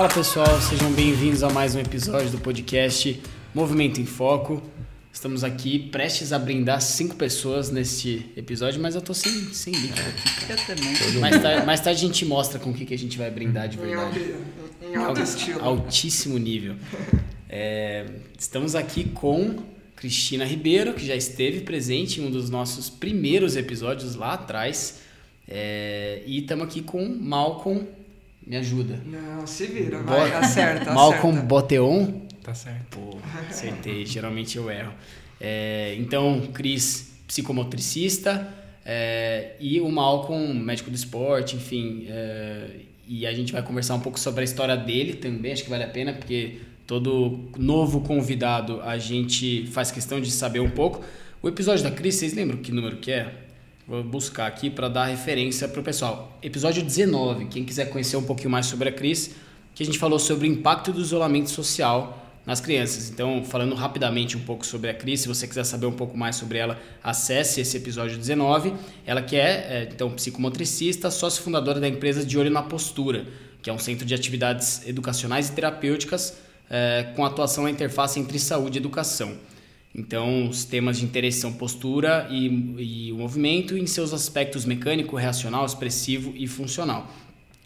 Fala pessoal, sejam bem-vindos a mais um episódio do podcast Movimento em Foco. Estamos aqui prestes a brindar cinco pessoas neste episódio, mas eu tô sem, sem líquido aqui, cara. Eu também. Mais tarde, mais tarde a gente mostra com o que, que a gente vai brindar de Em verdade. alto, em alto estilo. Altíssimo nível. É, estamos aqui com Cristina Ribeiro, que já esteve presente em um dos nossos primeiros episódios lá atrás. É, e estamos aqui com Malcolm. Me ajuda. Não, se vira, Bo- vai, acerta, Malcolm acerta. Boteon. Tá certo. Pô, acertei. Geralmente eu erro. É, então, Cris, psicomotricista. é, e o Malcolm, médico do esporte, enfim. é, e a gente vai conversar um pouco sobre a história dele também. Acho que vale a pena, porque todo novo convidado a gente faz questão de saber um pouco. O episódio da Cris, vocês lembram que número que é? Vou buscar aqui para dar referência para o pessoal. Episódio 19. Quem quiser conhecer um pouquinho mais sobre a Cris, que a gente falou sobre o impacto do isolamento social nas crianças. Então, falando rapidamente um pouco sobre a Cris, se você quiser saber um pouco mais sobre ela, acesse esse episódio 19. Ela que é, é, então, psicomotricista, sócio fundadora da empresa De Olho na Postura, que é um centro de atividades educacionais e terapêuticas é, com atuação na interface entre saúde e educação. Então, os temas de interesse são postura e, e o movimento em seus aspectos mecânico, reacional, expressivo e funcional.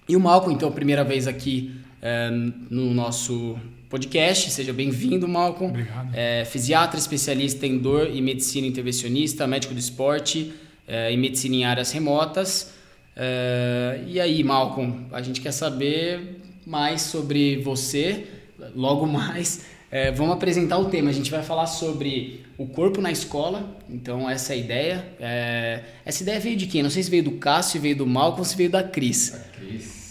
E o Malcolm, então, primeira vez aqui é, no nosso podcast. Seja bem-vindo, Malcolm. Obrigado. É, fisiatra, especialista em dor e medicina intervencionista, médico do esporte é, e medicina em áreas remotas. É, e aí, Malcolm, a gente quer saber mais sobre você, logo mais. É, vamos apresentar o tema. A gente vai falar sobre o corpo na escola. Então, essa é a ideia. É, essa ideia veio de quem? Não sei se veio do Cássio, veio do Malcolm, se veio da Cris.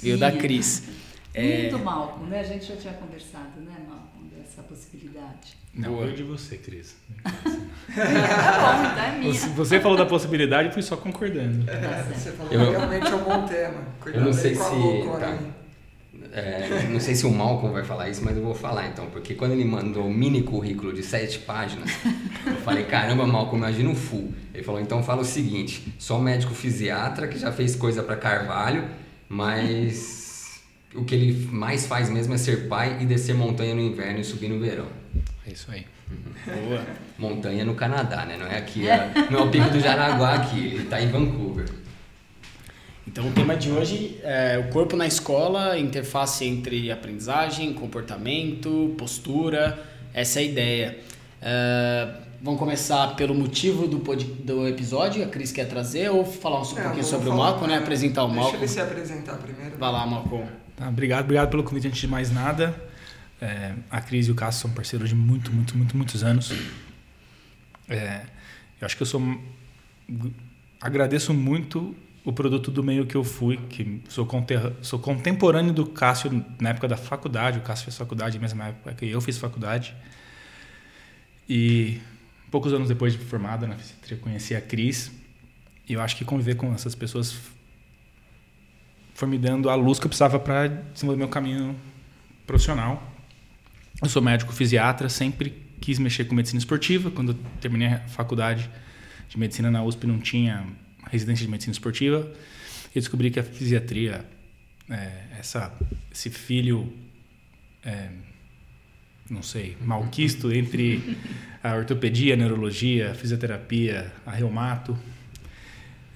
Veio da Cris. É, Muito Malcolm, né? A gente já tinha conversado, né, Malcolm, dessa possibilidade. Não, Boa. foi de você, Cris. Tá bom, então é. Você, falou da possibilidade, eu fui só concordando. Tá certo. Você falou Eu- realmente é um bom tema. Cuidado Eu não sei com a se- tá. É, não sei se o Malcolm vai falar isso, mas eu vou falar então, porque quando ele mandou o mini currículo de sete páginas, eu falei, caramba, Malcolm, imagina o full. Ele falou, então fala o seguinte, sou médico fisiatra que já fez coisa pra Carvalho, mas o que ele mais faz mesmo é ser pai e descer montanha no inverno e subir no verão. É isso aí. boa. Montanha no Canadá, né? Não é aqui, é, não é o Pico do Jaraguá aqui, ele tá em Vancouver. Então, o tema de hoje é o corpo na escola, interface entre aprendizagem, comportamento, postura. Essa é a ideia. É, vamos começar pelo motivo do, pod- do episódio. A Cris quer trazer ou falar um É, pouquinho sobre o Malcolm, né? Apresentar o Deixa Malcolm. ele se apresentar primeiro. Vai lá, Malcolm. Tá, obrigado, obrigado pelo convite antes de mais nada. É, a Cris e o Cássio são parceiros de muito, muito, muito, muitos anos. É, eu acho que eu sou. Agradeço muito o produto do meio que eu fui, que sou, sou contemporâneo do Cássio na época da faculdade. O Cássio fez faculdade mesma época que eu fiz faculdade. E poucos anos depois de formada na fisiatria, conheci a Cris. E eu acho que conviver com essas pessoas foi me dando a luz que eu precisava para desenvolver meu caminho profissional. Eu sou médico fisiatra, sempre quis mexer com medicina esportiva. Quando eu terminei a faculdade de medicina na USP, não tinha residência de medicina esportiva. E descobri que a fisiatria, é, essa, esse filho, é, não sei, malquisto entre a ortopedia, a neurologia, a fisioterapia, a reumato,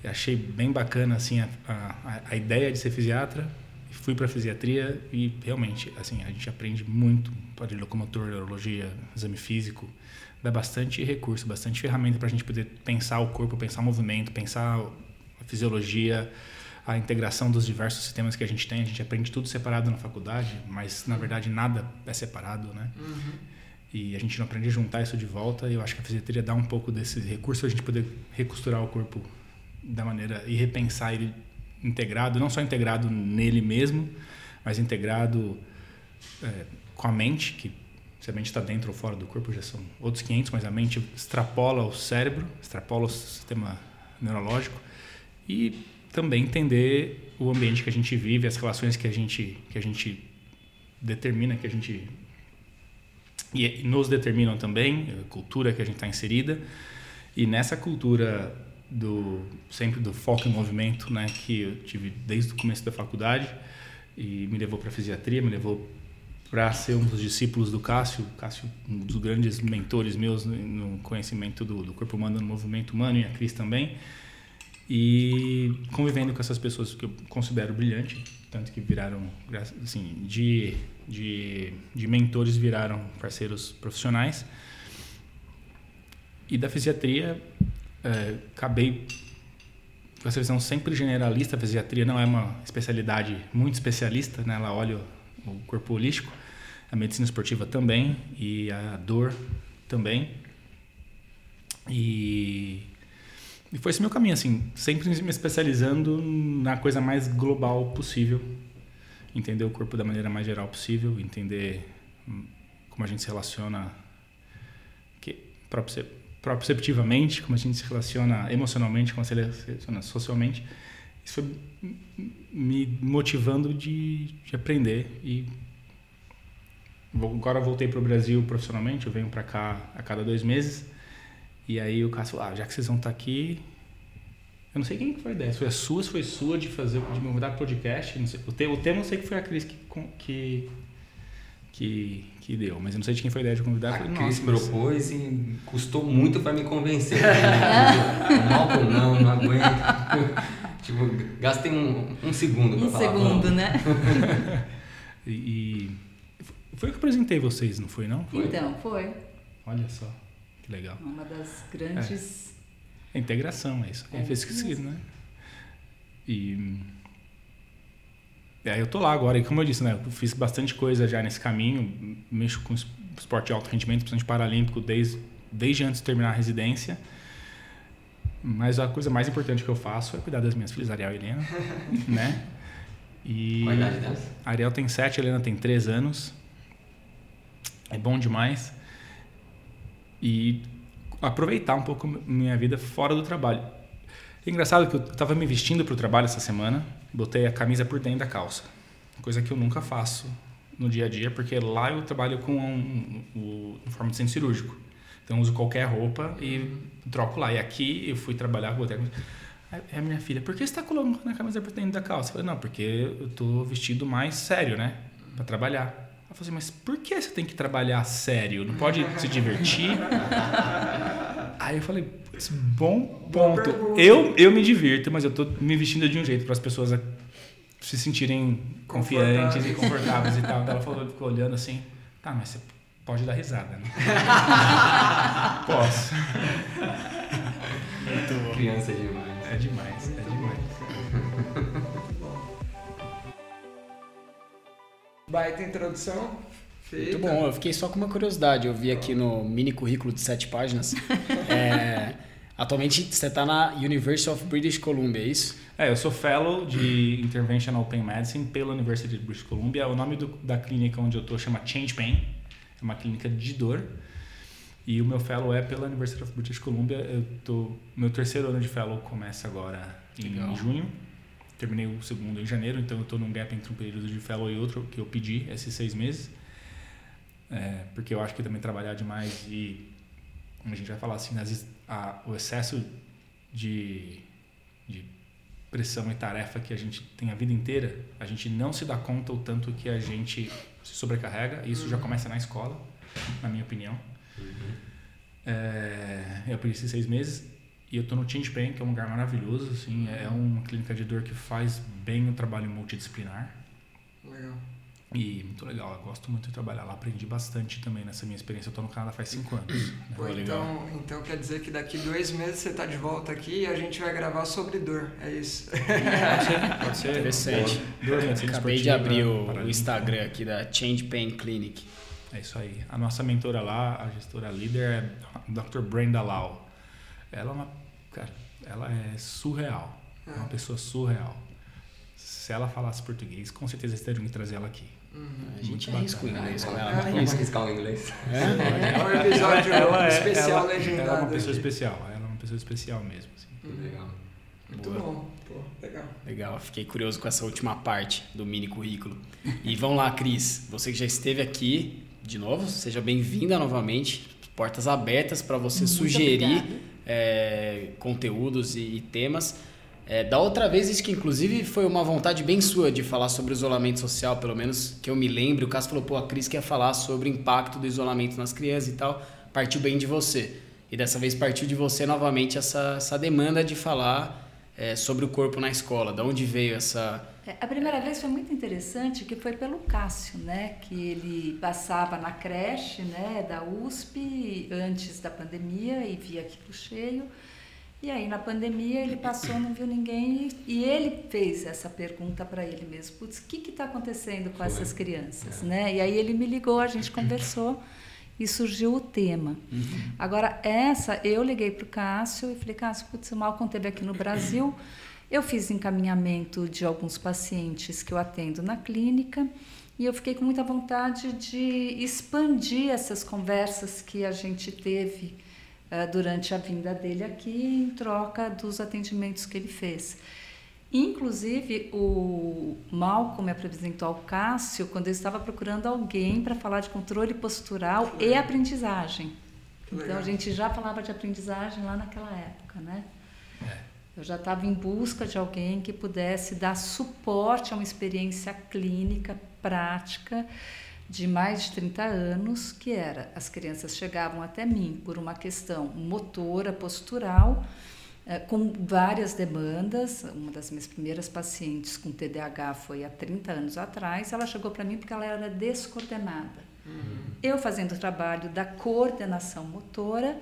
eu achei bem bacana assim a, a, a ideia de ser fisiatra. Fui para fisiatria e realmente assim a gente aprende muito, pode locomotor, neurologia, exame físico, dá bastante recurso, bastante ferramenta para a gente poder pensar o corpo, pensar o movimento, pensar a fisiologia, a integração dos diversos sistemas que a gente tem. A gente aprende tudo separado na faculdade, mas na verdade nada é separado, né? E a gente não aprende a juntar isso de volta. E eu acho que a fisiatria dá um pouco desse recurso a gente poder recosturar o corpo da maneira e repensar ele integrado, não só integrado nele mesmo, mas integrado é, com a mente, que se a mente está dentro ou fora do corpo já são outros 500, mas a mente extrapola o cérebro, extrapola o sistema neurológico e também entender o ambiente que a gente vive, as relações que a gente que a gente determina, que a gente e nos determinam também, a cultura que a gente está inserida. E nessa cultura do sempre do foco em movimento, né, que eu tive desde o começo da faculdade, e me levou para fisiatria, me levou para ser um dos discípulos do Cássio, Cássio um dos grandes mentores meus no- conhecimento do, do corpo humano, no movimento humano e a Cris também. E convivendo com essas pessoas que eu considero brilhante, tanto que viraram, assim, de, de, de mentores viraram parceiros profissionais. E da fisiatria, eh, acabei com essa visão sempre generalista. A fisiatria não é uma especialidade muito especialista, né? ela olha o corpo holístico, a medicina esportiva também e a dor também. E, e foi esse meu caminho, assim, sempre me especializando na coisa mais global possível, entender o corpo da maneira mais geral possível, entender como a gente se relaciona que, proprioce- proprioceptivamente, como a gente se relaciona emocionalmente, como se relaciona socialmente. Isso foi me motivando de, de aprender e agora eu voltei para o Brasil profissionalmente, eu venho para cá a cada dois meses e aí o Cássio, ah, já que vocês vão estar aqui, eu não sei quem que foi a ideia, foi a sua, foi sua de fazer, de me mudar para podcast, não sei, o, te, o tema eu sei que foi a Cris que, que, que, que deu, mas eu não sei de quem foi a ideia de convidar. A falei, Cris "Nossa, mas- propôs e custou muito pra me convencer. o Malcolm não, não aguento. tipo, gastei um, um segundo pra Um falar. segundo, vamos. né? E, e foi eu que apresentei vocês, não foi não? Foi. Então, foi Olha só, que legal. uma das grandes. A integração, é isso. É, É isso esquisito, mesmo. né? E, e aí eu tô lá agora, e como eu disse, né? Eu fiz bastante coisa já nesse caminho, mexo com es- esporte de alto rendimento, principalmente paralímpico, desde, desde antes de terminar a residência. Mas a coisa mais importante que eu faço é cuidar das minhas filhas, Ariel e Helena, né? E Qual a idade delas? a Ariel tem 7, a Helena tem 3 anos. É bom demais. E aproveitar um pouco minha vida fora do trabalho. É engraçado que eu estava me vestindo para o trabalho essa semana, botei a camisa por dentro da calça. Coisa que eu nunca faço no dia a dia, porque lá eu trabalho com um, um, um forma de centro cirúrgico. Então eu uso qualquer roupa e troco lá. E aqui eu fui trabalhar, botei a camisa. Aí a minha filha, por que você está colocando a camisa por dentro da calça? Eu falei, não, porque eu tô vestido mais sério, né? Para trabalhar. Ela falou assim, mas por que você tem que trabalhar sério? Não pode se divertir? Aí eu falei, "Putz, bom ponto. Eu, eu me divirto, mas eu tô me vestindo de um jeito para as pessoas se sentirem confiantes e confortáveis e tal. Ela falou, ficou olhando assim, tá, mas você pode dar risada, né? Posso. Criança demais. É demais, é demais. Baita introdução. Feita. Muito bom, eu fiquei só com uma curiosidade. Eu vi aqui no mini currículo de sete páginas. É, atualmente você está na University of British Columbia, é isso? É, eu sou fellow de Interventional Pain Medicine pela University de British Columbia. O nome do- da clínica onde eu tô chama Change Pain. É uma clínica de dor. E o meu fellow é pela University of British Columbia. Eu tô meu terceiro ano de fellow começa agora em Legal. junho. Terminei o segundo em janeiro, então eu estou num gap entre um período de fellow e outro que eu pedi esses seis meses. É, porque eu acho que também trabalhar demais e a gente vai falar assim, a- o excesso de, de pressão e tarefa que a gente tem a vida inteira, a gente não se dá conta o tanto que a gente se sobrecarrega. E isso já começa na escola, na minha opinião. É, eu pedi esses seis meses e eu tô no Change Pain, que é um lugar maravilhoso, assim, é uma clínica de dor que faz bem o trabalho multidisciplinar. Legal. E muito legal, eu gosto muito de trabalhar lá, aprendi bastante também nessa minha experiência. Eu tô no Canadá faz cinco anos. né? Pô, então, então quer dizer que daqui dois meses você tá de volta aqui e a gente vai gravar sobre dor. É isso. Pode ser. Interessante. Dor, Acabei de abrir o, o paralímpica. Instagram aqui da Change Pain Clinic. É isso aí. A nossa mentora lá, a gestora líder, é a Dr. Brenda Lau. Ela é uma. Cara, ela é surreal. É uma pessoa surreal. Se ela falasse português, com certeza eles teriam que trazer ela aqui. A gente arrisca o inglês com Vamos ela. vamos arriscar o inglês. É um episódio especial ela, legendado. ela é uma pessoa aqui. especial. Ela é uma pessoa especial mesmo. assim. Legal. Muito Boa. bom. Pô, legal. Legal, fiquei curioso com essa última parte do mini currículo. E vamos lá, Cris, você que já esteve aqui de novo, seja bem-vinda novamente. Portas abertas para você Muito sugerir obrigada. É, conteúdos e, e temas. É, da outra vez, isso que inclusive foi uma vontade bem sua de falar sobre o isolamento social, pelo menos que eu me lembro. O Cássio falou, pô, a Cris quer falar sobre o impacto do isolamento nas crianças e tal. Partiu bem de você. E dessa vez partiu de você novamente essa, essa demanda de falar é, sobre o corpo na escola. Da onde veio essa. É, a primeira vez foi muito interessante, que foi pelo Cássio, né? Que ele passava na creche né, da USP antes da pandemia e via aquilo cheio. E aí, na pandemia, ele passou, não viu ninguém e, e ele fez essa pergunta para ele mesmo: Putz, o que está acontecendo com Foi. essas crianças? É. Né? E aí, ele me ligou, a gente conversou e surgiu o tema. Uhum. Agora, essa, eu liguei para o Cássio e falei: Cássio, putz, o Malcolm teve aqui no Brasil. Eu fiz encaminhamento de alguns pacientes que eu atendo na clínica e eu fiquei com muita vontade de expandir essas conversas que a gente teve uh, durante a vinda dele aqui, em troca dos atendimentos que ele fez. Inclusive, o Malcolm me apresentou ao Cássio quando eu estava procurando alguém para falar de controle postural e aprendizagem. Então, a gente já falava de aprendizagem lá naquela época, né? É. Eu já estava em busca de alguém que pudesse dar suporte a uma experiência clínica, prática, de mais de 30 anos, que era as crianças chegavam até mim por uma questão motora, postural, eh, com várias demandas. Uma das minhas primeiras pacientes com TDAH foi há 30 anos atrás. Ela chegou para mim porque ela era descoordenada. Uhum. Eu fazendo o trabalho da coordenação motora,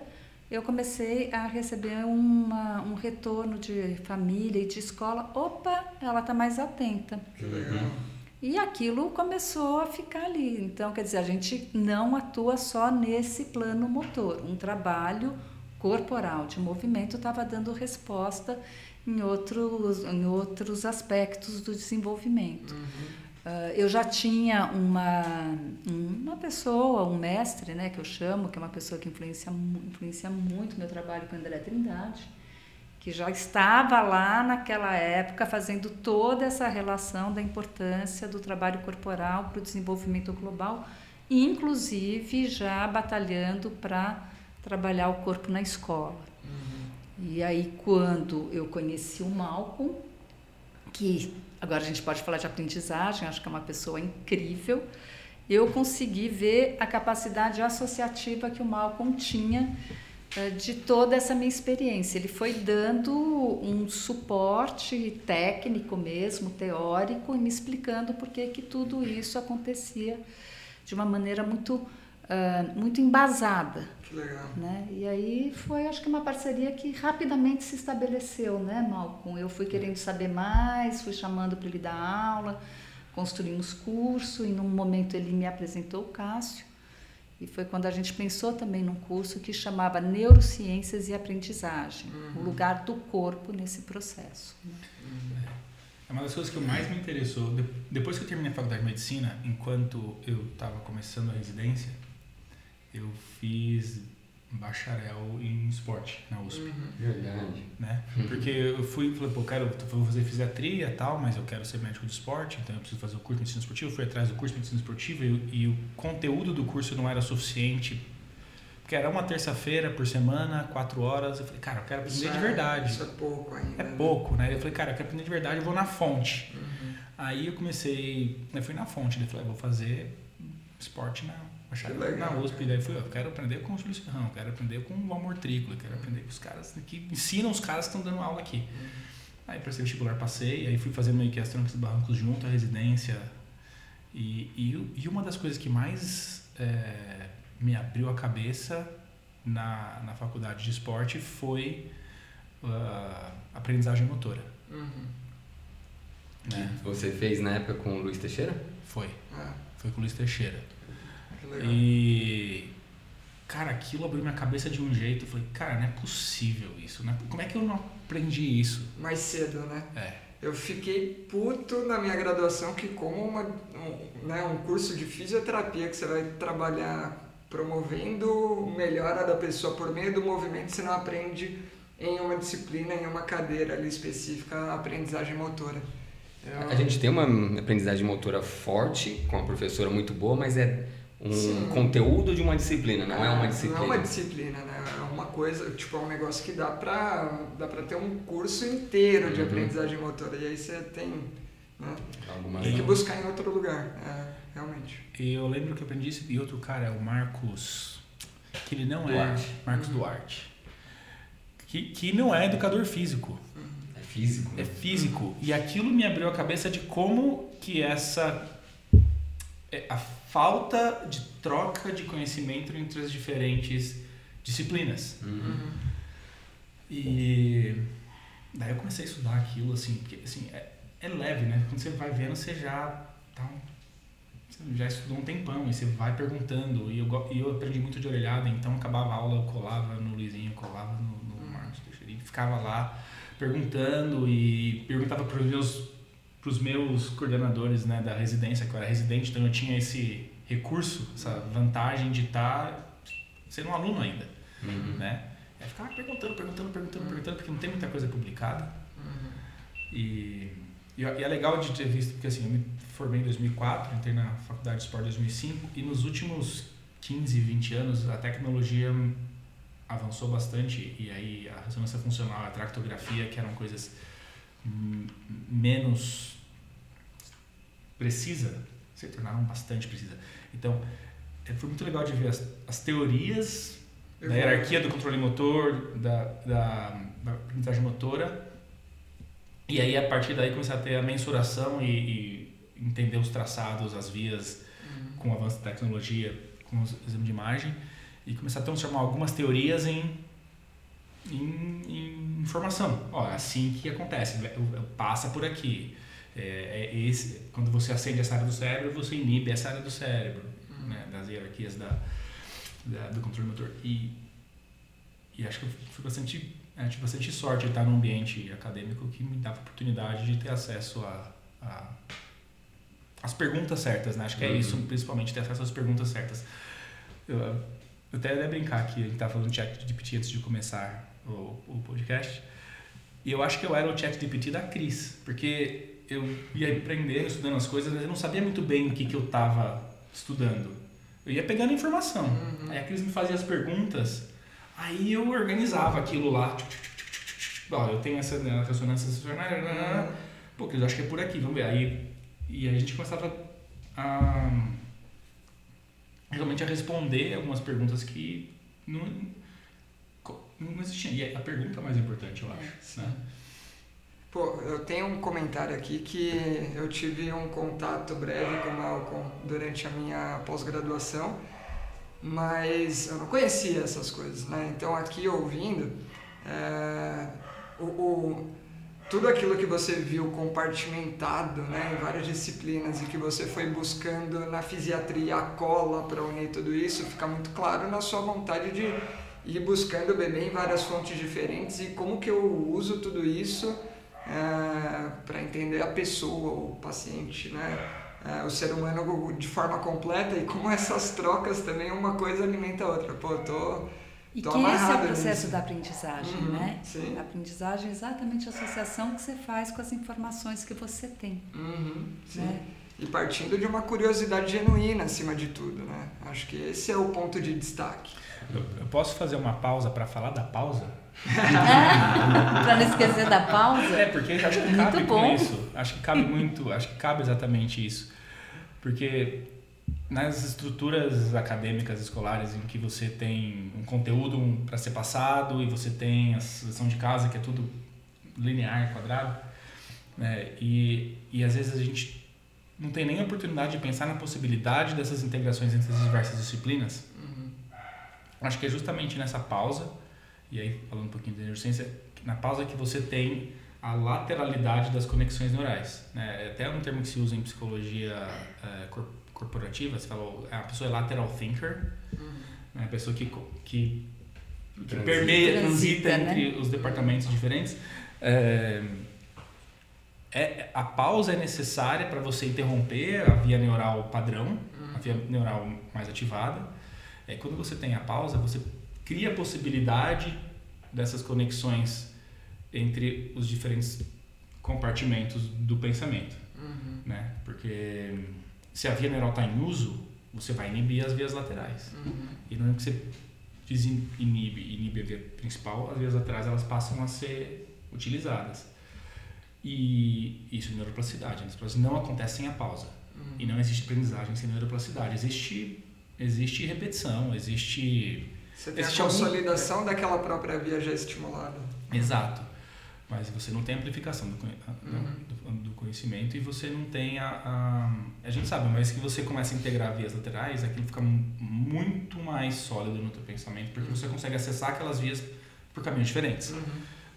eu comecei a receber uma, um retorno de família e de escola. Opa, ela está mais atenta. Que legal. E aquilo começou a ficar ali. Então, quer dizer, a gente não atua só nesse plano motor. Um trabalho corporal de movimento estava dando resposta em outros, em outros aspectos do desenvolvimento. Uhum. Uh, eu já tinha uma, uma pessoa, um mestre, né, que eu chamo, que é uma pessoa que influencia, influencia muito meu trabalho com André Trindade, que já estava lá naquela época fazendo toda essa relação da importância do trabalho corporal para o desenvolvimento global, inclusive já batalhando para trabalhar o corpo na escola. Uhum. E aí quando eu conheci o Malcolm, que agora a gente pode falar de aprendizagem, acho que é uma pessoa incrível, eu consegui ver a capacidade associativa que o Malcolm tinha é, de toda essa minha experiência. Ele foi dando um suporte técnico mesmo, teórico, e me explicando por que, que tudo isso acontecia de uma maneira muito, uh, muito embasada. Que legal. Né? E aí foi, acho que, uma parceria que rapidamente se estabeleceu, né, Malcolm? Eu fui querendo saber mais, fui chamando para ele dar aula, construímos curso, e num momento ele me apresentou o Cássio. E foi quando a gente pensou também num curso que chamava Neurociências e Aprendizagem, uhum. o lugar do corpo nesse processo. Né? É uma das coisas que mais me interessou. Depois que eu terminei a faculdade de medicina, enquanto eu estava começando a residência, eu fiz bacharel em esporte na USP. Uhum. Verdade. Né? Uhum. Porque eu fui e falei, pô, quero vou fazer fisiatria e tal, mas eu quero ser médico de esporte, então eu preciso fazer o curso de medicina esportiva. Eu fui atrás do curso de medicina esportiva e, e o conteúdo do curso não era suficiente. Porque era uma terça-feira por semana, quatro horas. Eu falei, cara, eu quero aprender isso de é- verdade. Isso é pouco ainda. É né? pouco, né? Eu falei, cara, eu quero aprender de verdade, eu vou na fonte. Uhum. Aí eu comecei, eu fui na fonte, eu falei, eu vou fazer esporte na Bacharel na USP, daí fui, eu quero aprender com o Júlio Serrão, quero aprender com o Amor Trícola, quero aprender com os caras que ensinam os caras que estão dando aula aqui. Uhum. Aí prestei vestibular, passei, aí fui fazendo meio que as Troncos Barrancos junto, a residência. E, e, e, uma das coisas que mais é, me abriu a cabeça na, na faculdade de esporte foi a uh, aprendizagem motora. Uhum. Né? Você fez na época com o Luiz Teixeira? Foi. Ah. Foi com o Luiz Teixeira. E. Cara, aquilo abriu minha cabeça de um jeito. Eu falei, cara, não é possível isso, né? Como é que eu não aprendi isso? Mais cedo, né? É. Eu fiquei puto na minha graduação que como uma, um, né, um curso de fisioterapia que você vai trabalhar promovendo melhora da pessoa por meio do movimento, você não aprende em uma disciplina, em uma cadeira ali específica, a aprendizagem motora. Eu... A gente tem uma aprendizagem motora forte, com uma professora muito boa, mas é um Sim. conteúdo de uma disciplina, não é uma disciplina. Não é uma disciplina, né? É uma coisa, tipo, é um negócio que dá pra, dá pra ter um curso inteiro de Uhum. aprendizagem motora. E aí você tem, né? Tem que buscar em outro lugar, é, realmente. E eu lembro que eu aprendi isso. E outro cara é o Marcos. Que ele não Duarte. é. Marcos Duarte. Que, que não é educador físico. É físico. É né? físico. E aquilo me abriu a cabeça de como que essa. é, A falta de troca de conhecimento entre as diferentes disciplinas. Uhum. E daí eu comecei a estudar aquilo, assim, porque assim, é, é leve, né? Quando você vai vendo, você já tá um- você já estudou um tempão e você vai perguntando. E eu, e eu aprendi muito de orelhada, então acabava a aula, eu colava no Luizinho, colava no, no Marcos Teixeira e ficava lá perguntando e perguntava para os meus, pros meus coordenadores né, da residência, que eu era residente, então eu tinha esse recurso, essa vantagem de estar sendo um aluno ainda Uhum. né? É ficar perguntando, perguntando, perguntando, perguntando, porque não tem muita coisa publicada. E, e, e é legal de ter visto, porque assim, eu me formei em 2004, entrei na faculdade de esporte em 2005, e nos últimos 15, 20 anos a tecnologia avançou bastante, e aí a ressonância funcional, a tractografia, que eram coisas menos precisa, se tornaram bastante precisa. Então, é, foi muito legal de ver as, as teorias da hierarquia do controle motor, da, da, da aprendizagem motora. E aí, a partir daí, começar a ter a mensuração e, e entender os traçados, as vias, com o avanço da tecnologia, com os exames de imagem, e começar a transformar algumas teorias em, em, em informação. Ó, é assim que acontece, vai- passa por aqui. É, é esse, quando você acende essa área do cérebro, você inibe essa área do cérebro, né, das hierarquias da, da- do controle motor. E, e acho que eu fui bastante, é, tive bastante sorte de estar num ambiente acadêmico que me dava a oportunidade de ter acesso a, a as perguntas certas, né? Acho que é Uhum. isso, principalmente, ter acesso às perguntas certas. Eu, eu até ia brincar que a gente estava falando de chat GPT antes de começar o, o podcast. E eu acho que eu era o chat GPT da Cris, porque eu ia aprendendo, estudando as coisas, mas eu não sabia muito bem o que, que eu estava estudando. Eu ia pegando informação. Uhum. Aí a Cris me fazia as perguntas, aí eu organizava aquilo lá. Ó, eu tenho essa né, ressonância sensorial, pô, Cris, eu acho que é por aqui, vamos ver. Aí, e aí a gente começava a realmente a responder algumas perguntas que não, não existiam. E a pergunta é mais importante, eu acho. Né? Pô, eu tenho um comentário aqui que eu tive um contato breve com o Malcolm durante a minha pós-graduação, mas eu não conhecia essas coisas, né? Então aqui ouvindo, é, o, o- tudo aquilo que você viu compartimentado né, em várias disciplinas e que você foi buscando na fisiatria a cola para unir tudo isso, fica muito claro na sua vontade de ir buscando beber em várias fontes diferentes e como que eu uso tudo isso para entender a pessoa, o paciente, né? É, o ser humano de forma completa e como essas trocas também uma coisa alimenta a outra. Pô, tô, E tô que esse é o processo nisso. da aprendizagem, Uhum, né? sim. A aprendizagem é exatamente a associação que você faz com as informações que você tem, Uhum, sim. E partindo de uma curiosidade genuína acima de tudo, né? Acho que esse é o ponto de destaque. Eu, eu posso fazer uma pausa para falar da pausa? Para não esquecer da pausa. É, porque acho que Muito cabe com bom. isso. Acho que cabe muito, acho que cabe exatamente isso. Porque nas estruturas acadêmicas escolares em que você tem um conteúdo para ser passado e você tem a lição de casa que é tudo linear, quadrado, né? e, e às vezes a gente não tem nem oportunidade de pensar na possibilidade dessas integrações entre as diversas disciplinas. Acho que é justamente nessa pausa, e aí falando um pouquinho de neurociência, na pausa que você tem a lateralidade das conexões neurais. Né? É até um termo que se usa em psicologia eh, cor- corporativa, você falou, a pessoa é lateral thinker, né? a pessoa que, que, que Transita. permeia, transita, Transita, né? entre os departamentos diferentes. É, é, a pausa é necessária para você interromper a via neural padrão, a via neural mais ativada. É, quando você tem a pausa, você cria a possibilidade dessas conexões entre os diferentes compartimentos do pensamento, né? Porque se a via neural está em uso, você vai inibir as vias laterais. E não é que você desinibe inibe a via principal, as vias laterais elas passam a ser utilizadas. E isso é neuroplasticidade. A neuroplasticidade não acontece sem a pausa. E não existe aprendizagem sem neuroplasticidade. Existe, existe repetição, existe... Você tem a existe algum- consolidação daquela própria via já estimulada. Exato. Mas você não tem amplificação do, conhe- do, do conhecimento e você não tem a, a. A gente sabe, mas que você começa a integrar vias laterais, aquilo fica mu- muito mais sólido no teu pensamento, porque você consegue acessar aquelas vias por caminhos diferentes.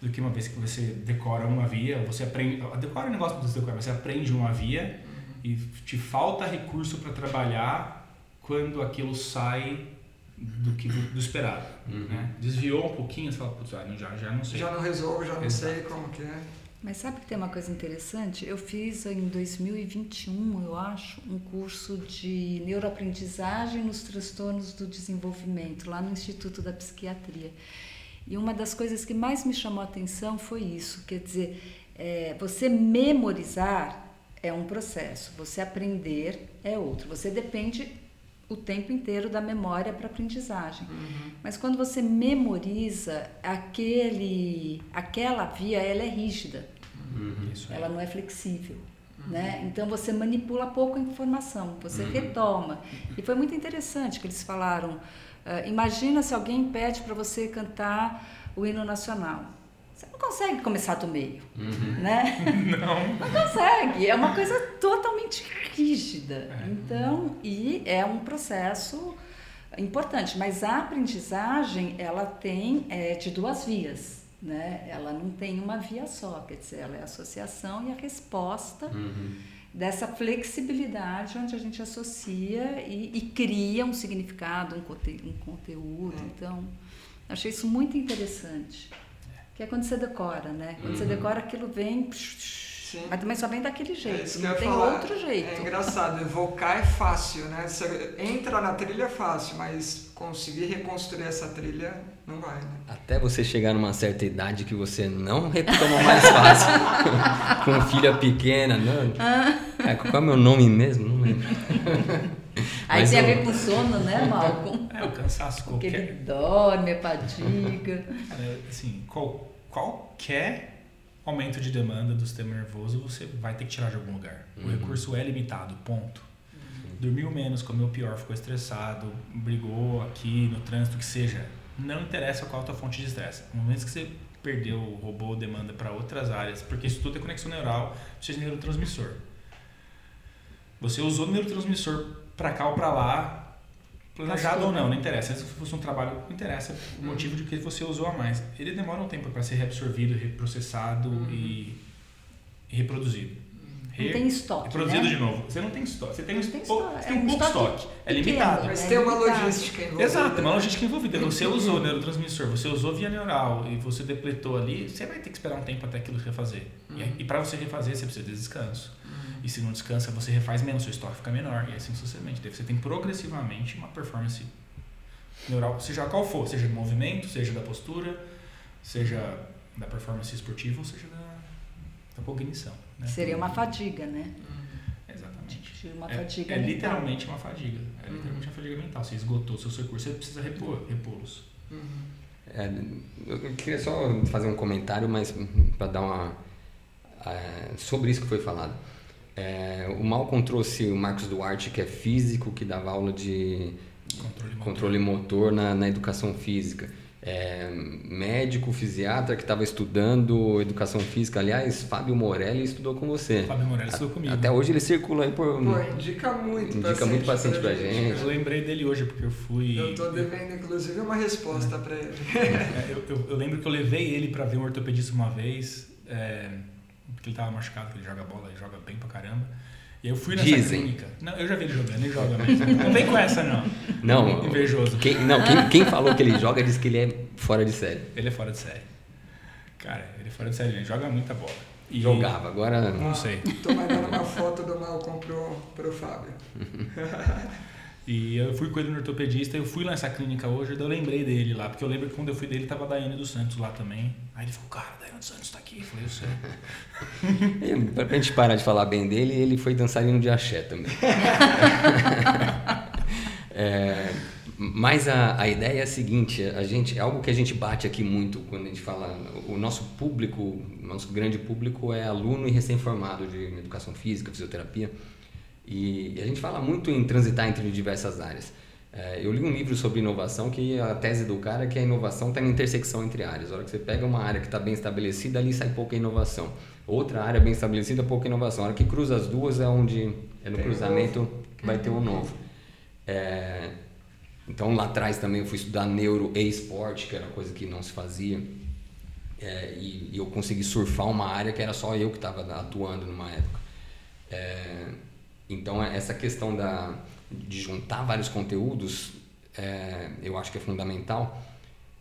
Do que uma vez que você decora uma via, você aprende. Decora o negócio do decorar, mas você aprende uma via e te falta recurso para trabalhar quando aquilo sai do que do esperado. Né? Desviou um pouquinho, você fala, putz, ah, já, já não sei. Já não resolvo, já não Exato. sei como que é. Mas sabe que tem uma coisa interessante? Eu fiz em 2021, eu acho, um curso de neuroaprendizagem nos transtornos do desenvolvimento, lá no Instituto da Psiquiatria. E uma das coisas que mais me chamou a atenção foi isso, quer dizer, é, você memorizar é um processo, você aprender é outro. Você depende o tempo inteiro da memória para aprendizagem. Mas quando você memoriza, aquele, aquela via ela é rígida, aí. ela não é flexível. Né? Então você manipula pouco a informação, você retoma. E foi muito interessante que eles falaram. Ah, imagina se alguém pede para você cantar o hino nacional. Você não consegue começar do meio, né? Não. Não consegue, é uma coisa totalmente rígida. Então, e é um processo importante, mas a aprendizagem ela tem é, de duas vias, né? Ela não tem uma via só, quer dizer, ela é a associação e a resposta dessa flexibilidade onde a gente associa e, e cria um significado, um, conte, um conteúdo. Então, achei isso muito interessante. Que é quando você decora, né? Quando você decora, aquilo vem. Sim. Mas também só vem daquele É jeito, eu não tem falar. outro jeito. É engraçado, evocar é fácil, né? Você entra na trilha é fácil, mas conseguir reconstruir essa trilha não vai, né? Até você chegar numa certa idade que você não retoma mais fácil. Com filha pequena, não. É, qual é o meu nome mesmo? Não lembro. Aí Mas tem a ver com sono, né, Malcolm? É, o cansaço Porque ele qualquer. dorme, é fadiga. Cara, assim, qual, qualquer aumento de demanda do sistema nervoso você vai ter que tirar de algum lugar. O recurso é limitado, ponto. Dormiu menos, comeu pior, ficou estressado, brigou aqui no trânsito, que seja. Não interessa qual a tua fonte de estresse. No momento que você perdeu, roubou demanda para outras áreas, porque isso tudo é conexão neural, precisa de neurotransmissor. Você usou neurotransmissor para cá ou para lá, planejado ou não, não interessa. Se fosse um trabalho, não interessa o motivo de que você usou a mais. Ele demora um tempo para ser reabsorvido, reprocessado e, e reproduzido. Não tem estoque, Reproduzido né? de novo. Você não tem estoque. Você tem, Não um tem pou- estoque. você É tem um pouco estoque estoque. É limitado. Mas É tem uma logística envolvida. Exato, tem uma logística envolvida. Você usou o neurotransmissor, você usou via neural e você depletou ali, você vai ter que esperar um tempo até aquilo refazer. E, e para você refazer, você precisa de descanso. E se não descansa, você refaz menos, seu estoque fica menor, e assim sucessivamente. Daí você tem progressivamente uma performance neural, seja qual for, seja do movimento, seja da postura, seja da performance esportiva ou seja da, da cognição. Né? Seria uma fadiga, né? Exatamente. Uma É, fadiga é mental. literalmente uma fadiga. É literalmente uma fadiga mental. Você esgotou seus recursos, você precisa repor, repô-los. É, eu queria só fazer um comentário, mas para dar uma. é, sobre isso que foi falado. É, o Malcolm trouxe o Marcos Duarte, que é físico, que dava aula de Controle motor. controle motor na, na educação física. É, médico, fisiatra que estava estudando educação física. Aliás, Fábio Morelli estudou com você. Fábio Morelli estudou comigo. Até hoje ele circula aí por. Pô, indica muito Indica muito paciente pra gente. Eu lembrei dele hoje porque eu fui. Eu tô devendo, inclusive, uma resposta pra ele. É, eu, eu- eu lembro que eu levei ele pra ver um ortopedista uma vez, é, porque ele tava machucado, que ele joga bola, ele joga bem pra caramba. E eu fui nessa Dizem. clínica. Não, eu já vi ele jogando, ele joga mesmo. Não vem com essa, não. Não, Invejoso. Quem, não quem, quem falou que ele joga disse que ele é fora de série. Ele é fora de série. Cara, ele é fora de série, ele joga muita bola. E Jogava, agora. Não sei. Tô mandando uma foto do Malcolm pro, pro Fábio. E eu fui com ele no ortopedista, eu fui lá nessa clínica hoje, daí eu lembrei dele lá, porque eu lembro que quando eu fui dele tava a Daiane dos Santos lá também. Aí ele falou, cara, a Daiane dos Santos tá aqui. Eu falei, eu sei. Pra gente parar de falar bem dele, ele foi dançarino de axé também. É, mas a, a ideia é a seguinte, a gente, é algo que a gente bate aqui muito quando a gente fala, o nosso público, o nosso grande público é aluno e recém-formado de educação física, fisioterapia, e, a gente fala muito em transitar entre diversas áreas. É, eu li um livro sobre inovação que a tese do cara é que a inovação está na intersecção entre áreas. A hora que você pega uma área que está bem estabelecida, ali sai pouca inovação. Outra área bem estabelecida, pouca inovação. A hora que cruza as duas é onde é no Tem cruzamento que vai ter o um novo. É, então lá atrás também eu fui estudar neuro e esporte, que era coisa que não se fazia. É, e, e, eu consegui surfar uma área que era só eu que estava atuando numa época. É, então essa questão da de juntar vários conteúdos, é, eu acho que é fundamental.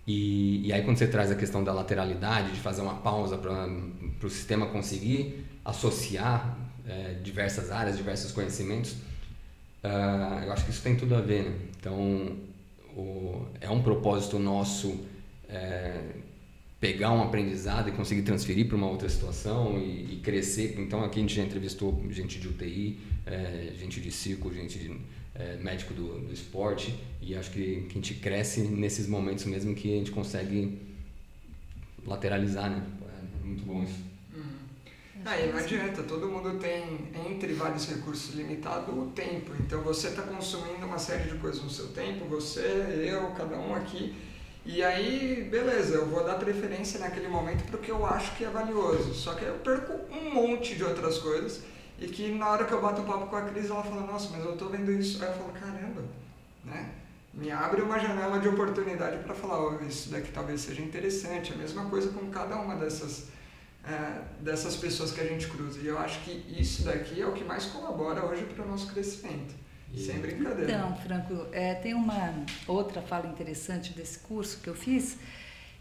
E, e, aí quando você traz a questão da lateralidade, de fazer uma pausa para o sistema conseguir associar é, diversas áreas, diversos conhecimentos, uh, eu acho que isso tem tudo a ver. Né? Então, o, é um propósito nosso é, pegar um aprendizado e conseguir transferir para uma outra situação e, e, crescer. Então, aqui a gente já entrevistou gente de UTI, é, gente de circo, gente de é, médico do, do esporte e acho que, que a gente cresce nesses momentos mesmo que a gente consegue lateralizar, né? É muito bom isso. Uhum. Ah, e não adianta, todo mundo tem, entre vários recursos limitados, o tempo. Então você está consumindo uma série de coisas no seu tempo, você, eu, cada um aqui. E aí, beleza, eu vou dar preferência naquele momento porque eu acho que é valioso. Só que eu perco um monte de outras coisas e que na hora que eu bato o papo com a Cris, ela fala, nossa, mas eu tô vendo isso. Aí eu falo, caramba, né? Me abre uma janela de oportunidade para falar, oh, isso daqui talvez seja interessante. A mesma coisa com cada uma dessas, é, dessas pessoas que a gente cruza. E eu acho que isso daqui é o que mais colabora hoje para o nosso crescimento. E... Sem brincadeira. Então, Franco, é, tem uma outra fala interessante desse curso que eu fiz,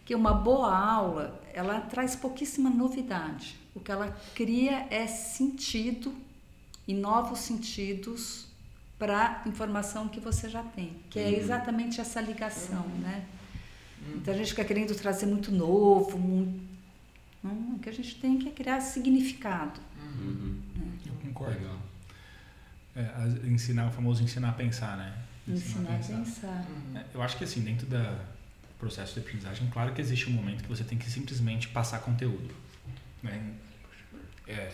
que uma boa aula, ela traz pouquíssima novidade o que ela cria é sentido e novos sentidos para a informação que você já tem, que é uhum. exatamente essa ligação, uhum. né? Uhum. Então a gente fica querendo trazer muito novo, muito... O que a gente tem que é criar significado. Uhum. Né? Eu concordo. É, ensinar, o famoso ensinar a pensar, né? Ensinar, ensinar a pensar. pensar. É, eu acho que assim, dentro do processo de aprendizagem, claro que existe um momento que você tem que simplesmente passar conteúdo. Né? é,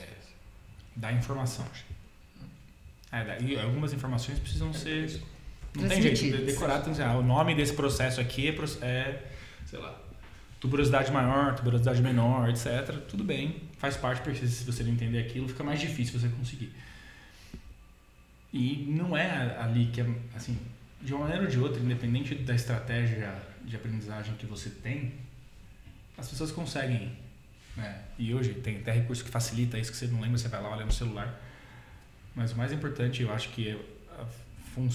da informação. É, e algumas informações precisam ser. Não tem jeito, de decorar, tem, ah, o nome desse processo aqui é, é, sei lá, tuberosidade maior, tuberosidade menor, etc. Tudo bem, faz parte, porque se você não entender aquilo, fica mais difícil você conseguir. E não é ali que, é, assim, de uma maneira ou de outra, independente da estratégia de aprendizagem que você tem, as pessoas conseguem né? E hoje tem até recurso que facilita isso, que você não lembra, você vai lá, olha no celular. Mas o mais importante, eu acho que é a, fun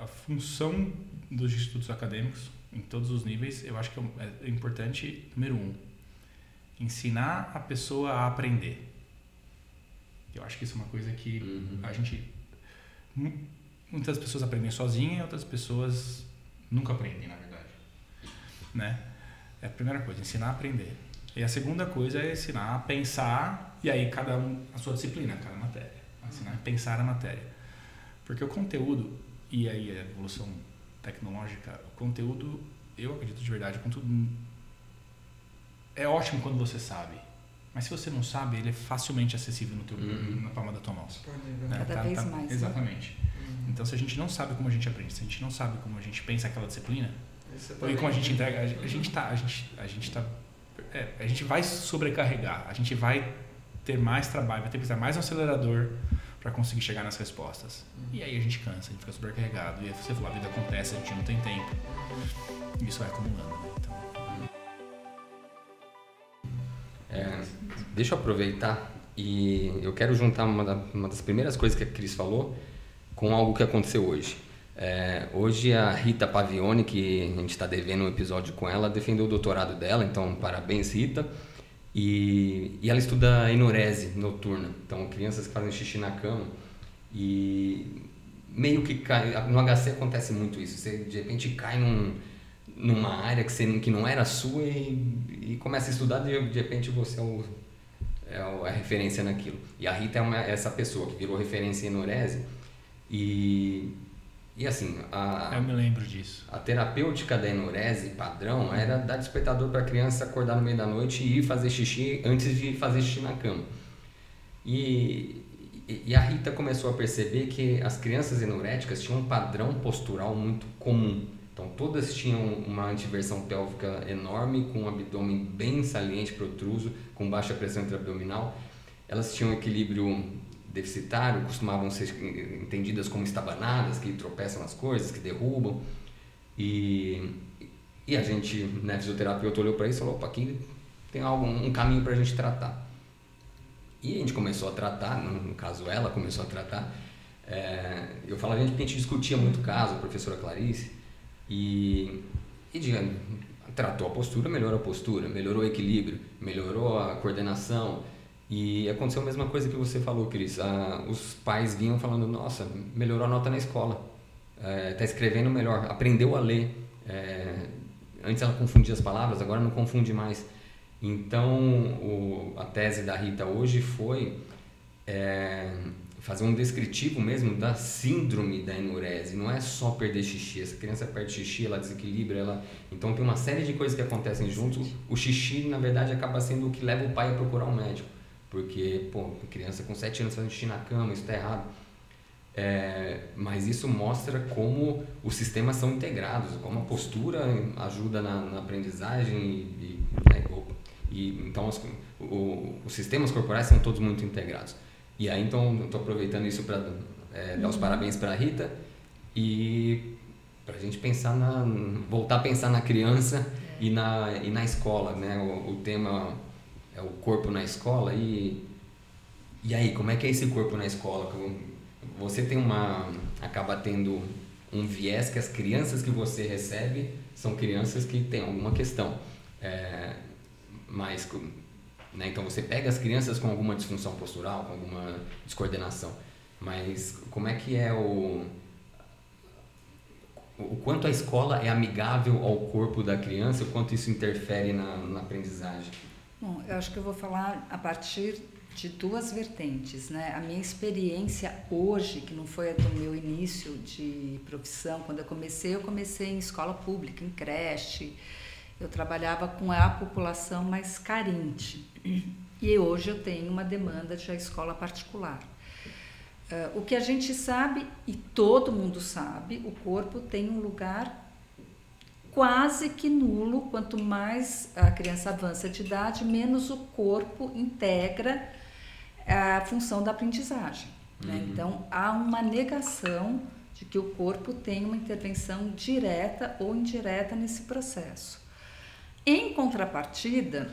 a função dos institutos acadêmicos, em todos os níveis, eu acho que é, é importante, número um, ensinar a pessoa a aprender. Eu acho que isso é uma coisa que uhum. a gente. Muitas pessoas aprendem sozinhas e outras pessoas nunca aprendem, na verdade. Né? É a primeira coisa, ensinar a aprender. E a segunda coisa é ensinar a pensar, e aí cada um, a sua disciplina, cada matéria. Ensinar a pensar a matéria. Porque o conteúdo, e aí a evolução tecnológica, o conteúdo, eu acredito de verdade, o conteúdo é ótimo quando você sabe. Mas se você não sabe, ele é facilmente acessível no teu, uhum. na palma da tua mão. Né? Cada tá, vez tá, mais. Né? Exatamente. Né? Uhum. Então, se a gente não sabe como a gente aprende, se a gente não sabe como a gente pensa aquela disciplina, ou como a gente entrega, a gente está a gente, a gente tá é, a gente vai sobrecarregar, a gente vai ter mais trabalho, vai ter que usar mais um acelerador para conseguir chegar nas respostas. E aí a gente cansa, a gente fica sobrecarregado. E aí você falou, a vida acontece, a gente não tem tempo. E isso vai acumulando. Né? Então... É, deixa eu aproveitar e eu quero juntar uma, da, uma das primeiras coisas que a Cris falou com algo que aconteceu hoje. É, hoje a Rita Pavione, que a gente está devendo um episódio com ela, defendeu o doutorado dela, então parabéns Rita. E, e ela estuda enurese noturna, então crianças que fazem xixi na cama. E meio que cai, no HC acontece muito isso, você de repente cai num, numa área que, você, que não era sua e, e começa a estudar, de, de repente você é, o, é, a referência naquilo. E a Rita é uma, essa pessoa que virou referência em enurese. E E assim, a, Eu me lembro disso. a terapêutica da enurese padrão era dar despertador para a criança acordar no meio da noite e ir fazer xixi antes de fazer xixi na cama. E, e- e a Rita começou a perceber que as crianças enuréticas tinham um padrão postural muito comum. Então todas tinham uma antiversão pélvica enorme, com um abdômen bem saliente, protruso, com baixa pressão intraabdominal. Elas tinham equilíbrio deficitário, costumavam ser entendidas como estabanadas, que tropeçam nas coisas, que derrubam. E, e a gente, né, fisioterapeuta, olhou para isso e falou: opa, aqui tem algo, um caminho para a gente tratar. E a gente começou a tratar, no, no caso ela começou a tratar. É, eu falo a gente porque a gente discutia muito o caso, a professora Clarice, e, e digamos, tratou a postura, melhorou a postura, melhorou o equilíbrio, melhorou a coordenação. E aconteceu a mesma coisa que você falou, Cris. Ah, os pais vinham falando: nossa, melhorou a nota na escola, está escrevendo melhor, aprendeu a ler. É, antes ela confundia as palavras, agora não confunde mais. Então, o, a tese da Rita hoje foi é, fazer um descritivo mesmo da síndrome da enurese. Não é só perder xixi. Essa criança perde xixi, ela desequilibra, ela... Então, tem uma série de coisas que acontecem junto. O xixi, na verdade, acaba sendo o que leva o pai a procurar um médico. Porque, pô, criança com 7 anos fazendo xixi na cama, isso está errado. É, mas isso mostra como os sistemas são integrados, como a postura ajuda na, na aprendizagem e, e, né, e então os, o, os sistemas corporais são todos muito integrados. E aí então estou aproveitando isso para é, dar os parabéns para a Rita e para a gente pensar na voltar a pensar na criança e na e na escola, né? O, o tema é o corpo na escola e e aí como é que é esse corpo na escola? Você tem uma acaba tendo um viés que as crianças que você recebe são crianças que têm alguma questão. É, mas né, então você pega as crianças com alguma disfunção postural, com alguma descoordenação. Mas como é que é o o quanto a escola é amigável ao corpo da criança, o quanto isso interfere na, na aprendizagem? Bom, eu acho que eu vou falar a partir de duas vertentes, né? A minha experiência hoje, que não foi do meu início de profissão, quando eu comecei, eu comecei em escola pública, em creche. Eu trabalhava com a população mais carente. E hoje eu tenho uma demanda de escola particular. Uh, o que a gente sabe, e todo mundo sabe, o corpo tem um lugar quase que nulo. Quanto mais a criança avança de idade, menos o corpo integra a função da aprendizagem. Né? Uhum. Então, há uma negação de que o corpo tem uma intervenção direta ou indireta nesse processo. Em contrapartida,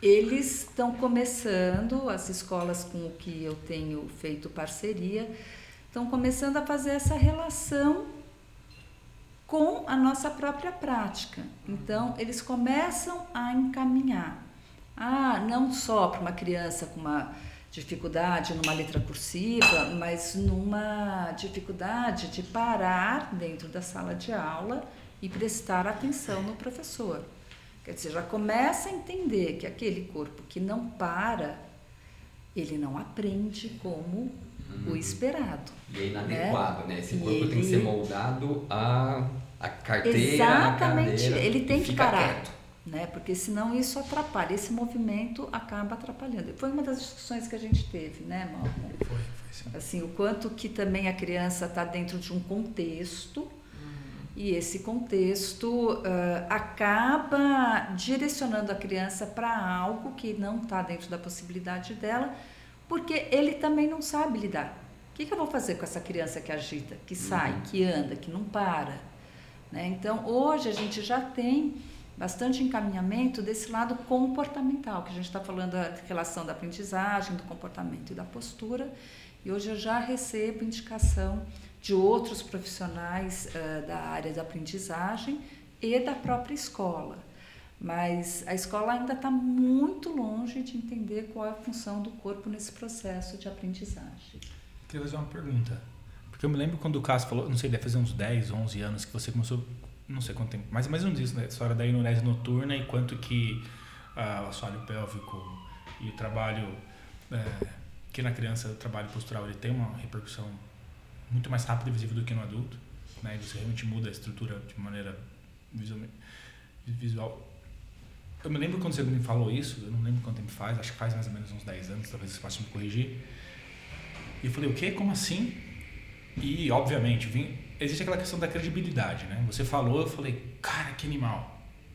eles estão começando, as escolas com o que eu tenho feito parceria, estão começando a fazer essa relação com a nossa própria prática. Então, eles começam a encaminhar. Ah, não só para uma criança com uma dificuldade numa letra cursiva, mas numa dificuldade de parar dentro da sala de aula e prestar atenção no professor. Quer dizer, já começa a entender que aquele corpo que não para, ele não aprende como uhum. o esperado. E é inadequado, né? né? Esse corpo ele... tem que ser moldado a, a carteira, Exatamente, a cadeira, ele tem que parar. Quieto. Né? Porque senão isso atrapalha, esse movimento acaba atrapalhando. Foi uma das discussões que a gente teve, né, Malcolm? Foi, foi sim. Assim, o quanto que também a criança está dentro de um contexto e esse contexto uh, acaba direcionando a criança para algo que não está dentro da possibilidade dela, porque ele também não sabe lidar. O que, que, eu vou fazer com essa criança que agita, que sai, uhum. que anda, que não para? Né? Então, hoje a gente já tem bastante encaminhamento desse lado comportamental, que a gente está falando da relação da aprendizagem, do comportamento e da postura, e hoje eu já recebo indicação de outros profissionais uh, da área da aprendizagem e da própria escola. Mas a escola ainda está muito longe de entender qual é a função do corpo nesse processo de aprendizagem. Queria fazer uma pergunta. Porque eu me lembro quando o Cássio falou, não sei, deve fazer uns 10, 11 anos que você começou, não sei quanto tempo, mais ou menos isso, né? A história da inurese noturna e quanto que uh, o assoalho pélvico e o trabalho, uh, que na criança o trabalho postural ele tem uma repercussão muito mais rápido e visível do que no adulto. né? Você realmente muda a estrutura de maneira visual. Eu me lembro quando você me falou isso, eu não lembro quanto tempo faz, acho que faz mais ou menos uns 10 anos, talvez você possa me corrigir. E eu falei, o quê? Como assim? E, obviamente, vim, existe aquela questão da credibilidade, né? Você falou, eu falei, cara, que animal.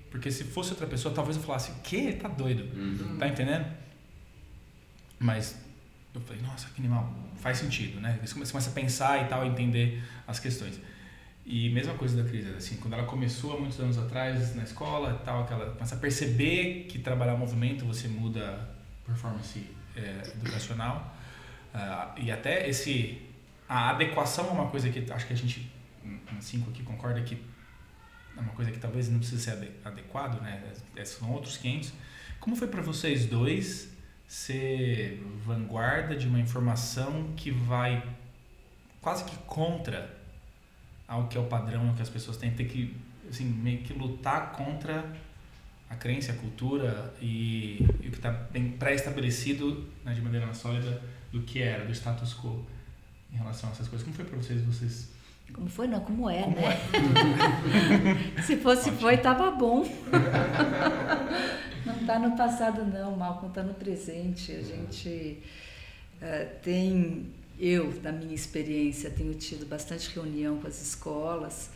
Porque se fosse outra pessoa, talvez eu falasse, que? Tá doido. Uhum. Tá entendendo? Mas eu falei, nossa, que animal. Faz sentido, né? Você começa a pensar e tal, entender as questões. E mesma coisa da Cris, assim, quando ela começou há muitos anos atrás na escola e tal, que ela começa a perceber que trabalhar movimento você muda performance é, educacional. Uh, e até esse a adequação é uma coisa que acho que a gente cinco aqui concorda que é uma coisa que talvez não precise ser adequado, né? É, são outros 500. Como foi para vocês dois ser vanguarda de uma informação que vai quase que contra ao que é o padrão, ao que as pessoas têm, ter que assim, meio que lutar contra a crença, a cultura e, e o que está bem pré-estabelecido né, de maneira sólida do que era, do status quo em relação a essas coisas. Como foi para vocês? Vocês como foi? Não, como é, como né? É? Se fosse Ótimo. foi, tava bom. não está no passado, não, Malcolm, está no presente. A gente uh, tem, eu, da minha experiência, tenho tido bastante reunião com as escolas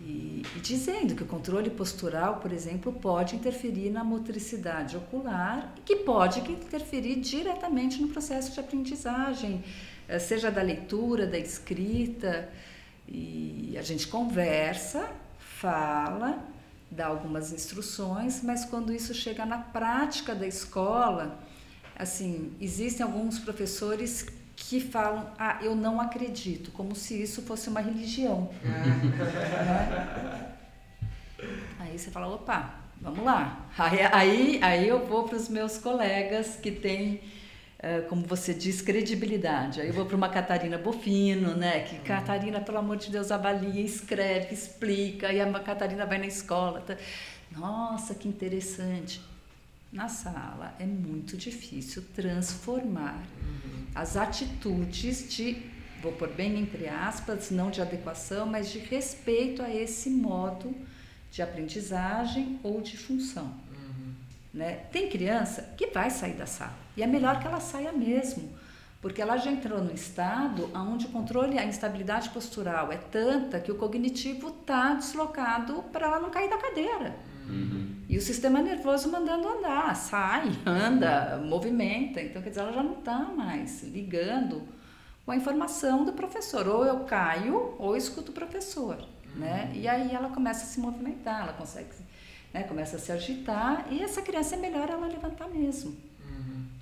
e, e, dizendo que o controle postural, por exemplo, pode interferir na motricidade ocular e que pode interferir diretamente no processo de aprendizagem, eh, seja da leitura, da escrita. E a gente conversa, fala, dá algumas instruções, mas quando isso chega na prática da escola, assim, existem alguns professores que falam, ah, eu não acredito, como se isso fosse uma religião. né? Aí você fala, opa, vamos lá. Aí, aí, aí eu vou para os meus colegas que têm, como você diz, credibilidade. Aí eu vou para uma Catarina Bofino, né? Que Catarina, pelo amor de Deus, avalia, escreve, explica, e a Catarina vai na escola. Tá? Nossa, que interessante. Na sala é muito difícil transformar uhum. as atitudes de, vou pôr bem entre aspas, não de adequação, mas de respeito a esse modo de aprendizagem ou de função. Uhum. Né? Tem criança que vai sair da sala e é melhor que ela saia mesmo, porque ela já entrou no estado onde o controle, a instabilidade postural é tanta que o cognitivo está deslocado para ela não cair da cadeira. Uhum. E o sistema nervoso mandando andar, sai, anda, movimenta. Então, quer dizer, ela já não está mais ligando com a informação do professor. Ou eu caio, ou escuto o professor. Uhum. Né? E aí ela começa a se movimentar, ela consegue, né? começa a se agitar. E essa criança é melhor ela levantar mesmo.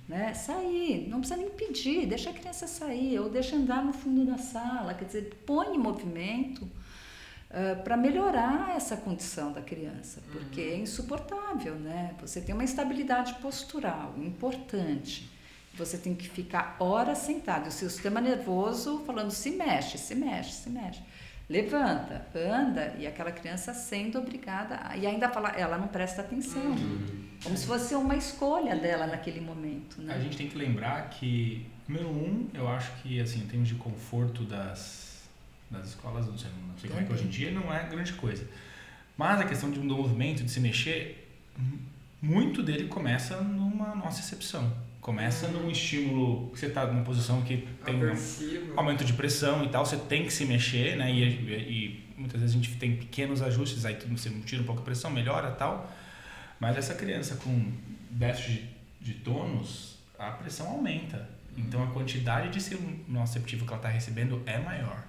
Né? Sair, não precisa nem pedir, deixa a criança sair, ou deixa andar no fundo da sala. Quer dizer, põe em movimento uh, para melhorar essa condição da criança, porque uhum. é insuportável, né? Você tem uma instabilidade postural importante. Você tem que ficar horas sentado. O seu sistema nervoso falando se mexe, se mexe, se mexe. Levanta, anda, e aquela criança sendo obrigada. E ainda fala, ela não presta atenção. Uhum. Como se fosse uma escolha dela naquele momento. Né? A gente tem que lembrar que, número um, eu acho que, assim, em termos de conforto das nas escolas, não sei, não sei como é que hoje em dia, não é grande coisa. Mas a questão de um movimento, de se mexer, muito dele começa numa nossa excepção. Começa num estímulo, você está numa posição que tem um aumento de pressão e tal, você tem que se mexer, né? E, e, e, muitas vezes a gente tem pequenos ajustes, aí você tira um pouco a pressão, melhora tal. Mas essa criança com déficit de, de tônus, a pressão aumenta. Então a quantidade de nociceptivo que ela está recebendo é maior.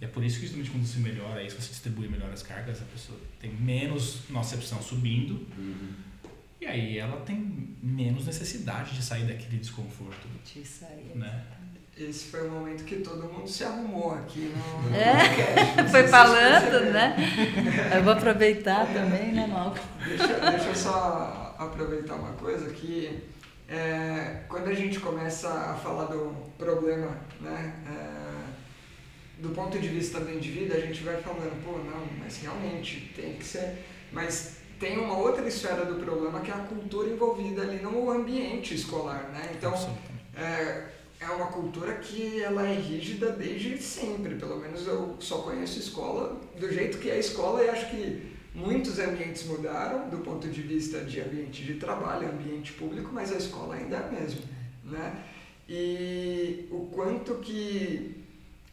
E é por isso que justamente quando se melhora, aí se você distribui melhor as cargas, a pessoa tem menos nocepção subindo. Uhum. E aí ela tem menos necessidade de sair daquele desconforto. De sair. Né? Esse foi o momento que todo mundo se arrumou aqui no, é, Foi falando, né? Eu vou aproveitar também, né, Malco? Deixa, deixa eu só aproveitar uma coisa que é, quando a gente começa a falar do problema, né? É, do ponto de vista do indivíduo, a gente vai falando, pô, não, mas realmente tem que ser. Mas tem uma outra esfera do problema que é a cultura envolvida ali no ambiente escolar, né? Então, é, é uma cultura que ela é rígida desde sempre. Pelo menos eu só conheço escola do jeito que é a escola e acho que muitos ambientes mudaram do ponto de vista de ambiente de trabalho, ambiente público, mas a escola ainda é a mesma, né? E o quanto que,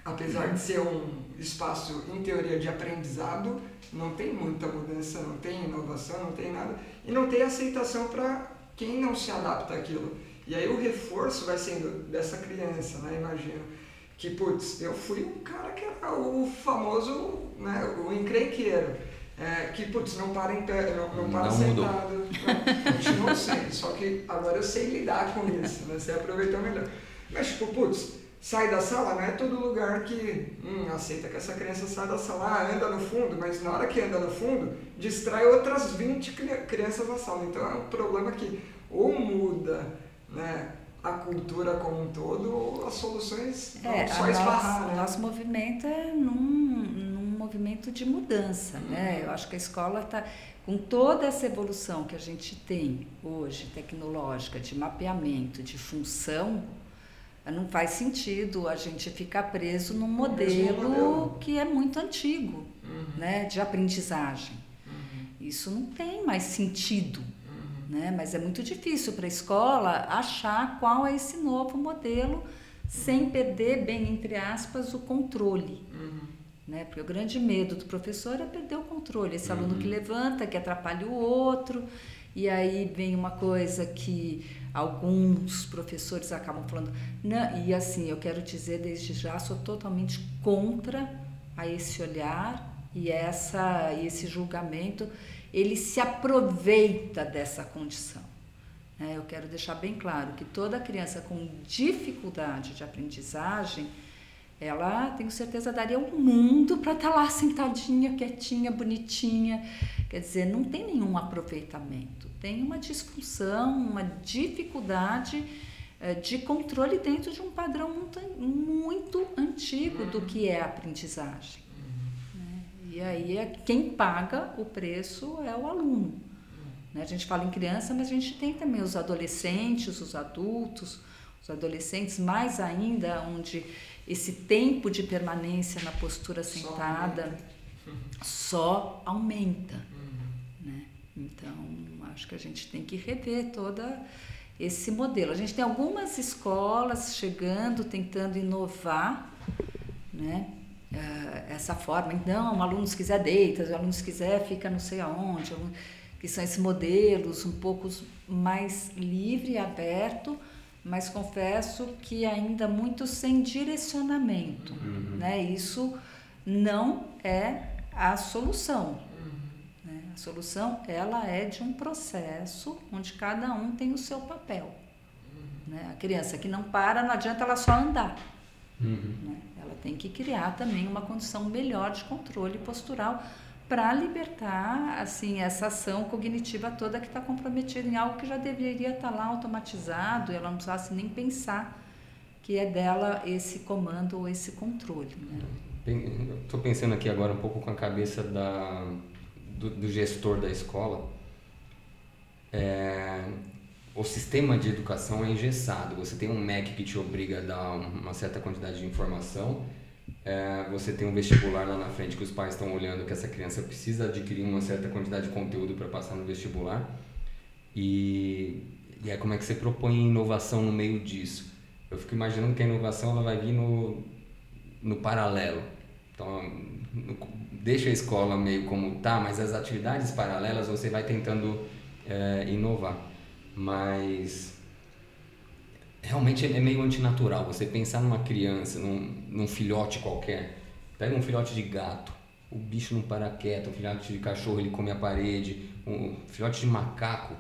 apesar de ser um espaço, em teoria, de aprendizado, não tem muita mudança, não tem inovação, não tem nada, e não tem aceitação para quem não se adapta àquilo. E aí o reforço vai sendo dessa criança, né? Imagino. Que, putz, eu fui um cara que era o famoso, né? O encrenqueiro. É, que, putz, não para em pé, não, não para Não sentado. Continua sendo, só que agora eu sei lidar com isso, né? Você aproveitou melhor. Mas, tipo, putz, sai da sala, não é todo lugar que hum, aceita que essa criança sai da sala, ah, anda no fundo, mas na hora que anda no fundo, distrai outras 20 cri- crianças na sala. Então é um problema que ou muda né, a cultura como um todo, ou as soluções vão É, só a esbarrar. nossa, né? o nosso movimento é num, num movimento de mudança, né? Eu acho que a escola está com toda essa evolução que a gente tem hoje, tecnológica, de mapeamento, de função, não faz sentido a gente ficar preso num mesmo modelo, modelo. que é muito antigo, Uhum, né? De aprendizagem. uhum, Isso não tem mais sentido uhum. né? Mas é muito difícil para a escola achar qual é esse novo modelo sem perder, bem entre aspas, o controle. Uhum. Né? Porque o grande medo do professor é perder o controle. Esse aluno que levanta, que atrapalha o outro, e aí vem uma coisa que alguns professores acabam falando. E assim, eu quero dizer desde já, sou totalmente contra a esse olhar e essa esse julgamento. Ele se aproveita dessa condição. né? Eu quero deixar bem claro que toda criança com dificuldade de aprendizagem ela, tenho certeza, daria um mundo para estar lá sentadinha, quietinha, bonitinha. Quer dizer, não tem nenhum aproveitamento, tem uma disfunção, uma dificuldade eh, de controle dentro de um padrão muito, muito antigo do que é aprendizagem. né? E aí, é, quem paga o preço é o aluno. né? A gente fala em criança, mas a gente tem também os adolescentes, os adultos, os adolescentes, mais ainda, onde esse tempo de permanência na postura Só sentada só aumenta. Uhum. Né? Então, acho que a gente tem que rever toda esse modelo. A gente tem algumas escolas chegando, tentando inovar, né? Eh, essa forma. Então, o aluno se quiser deita, o aluno se quiser fica não sei aonde, que são esses modelos um pouco mais livre e aberto, mas confesso que ainda muito sem direcionamento. Né? Isso não é a solução. né? A solução ela é de um processo onde cada um tem o seu papel. né? A criança que não para, não adianta ela só andar. Uhum. né? Ela tem que criar também uma condição melhor de controle postural para libertar assim essa ação cognitiva toda que está comprometida em algo que já deveria estar lá automatizado e ela não precisasse nem pensar que é dela esse comando ou esse controle. Né? Estou pensando aqui agora um pouco com a cabeça da, do, do gestor da escola. É, o sistema de educação é engessado. Você tem um MEC que te obriga a dar uma certa quantidade de informação. É, você tem um vestibular lá na frente que os pais estão olhando que essa criança precisa adquirir uma certa quantidade de conteúdo para passar no vestibular. E, e é como é que você propõe inovação no meio disso. Eu fico imaginando que a inovação ela vai vir no, no paralelo. Então, no- deixa a escola meio como tá, mas as atividades paralelas você vai tentando é, inovar. Mas realmente é meio antinatural você pensar numa criança, num, num filhote qualquer. Pega um filhote de gato, o bicho não para quieto, um filhote de cachorro ele come a parede, um filhote de macaco,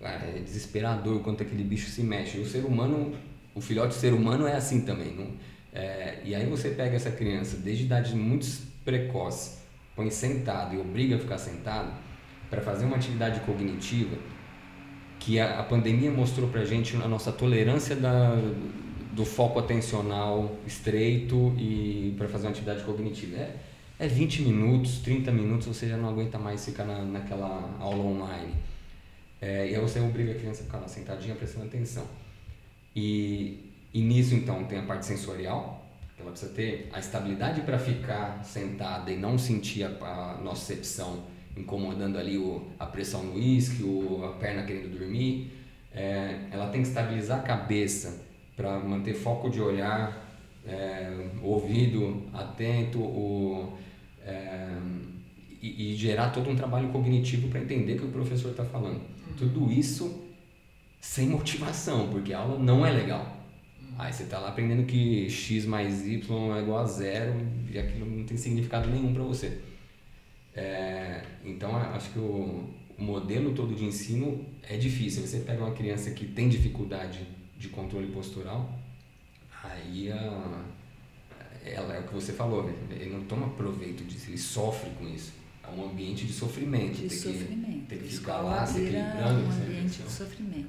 cara, é desesperador quanto aquele bicho se mexe. O ser humano, o filhote ser humano é assim também. Não? É, e aí você pega essa criança desde idade muito precoce, põe sentado e obriga a ficar sentado para fazer uma atividade cognitiva que a, a pandemia mostrou pra gente a nossa tolerância da, do foco atencional estreito e para fazer uma atividade cognitiva. É, é 20 minutos, 30 minutos, você já não aguenta mais ficar na, naquela aula online. É, e aí você obriga a criança a ficar lá sentadinha prestando atenção. E, E nisso, então, tem a parte sensorial, que ela precisa ter a estabilidade para ficar sentada e não sentir a, a nocicepção incomodando ali o, a pressão no isquio, a perna querendo dormir. É, ela tem que estabilizar a cabeça para manter foco de olhar, é, ouvido atento o, é, e, e, gerar todo um trabalho cognitivo para entender o que o professor está falando. Tudo isso sem motivação, porque a aula não é legal. Aí você está lá aprendendo que x mais y é igual a zero e aquilo não tem significado nenhum para você. É, então, acho que o, o, modelo todo de ensino é difícil. Você pega uma criança que tem dificuldade de controle postural, aí a, ela é o que você falou, né? ele não toma proveito disso, ele sofre com isso. É um ambiente de sofrimento. De tem sofrimento. Que, tem que ficar lá se equilibrando. um ambiente de sofrimento.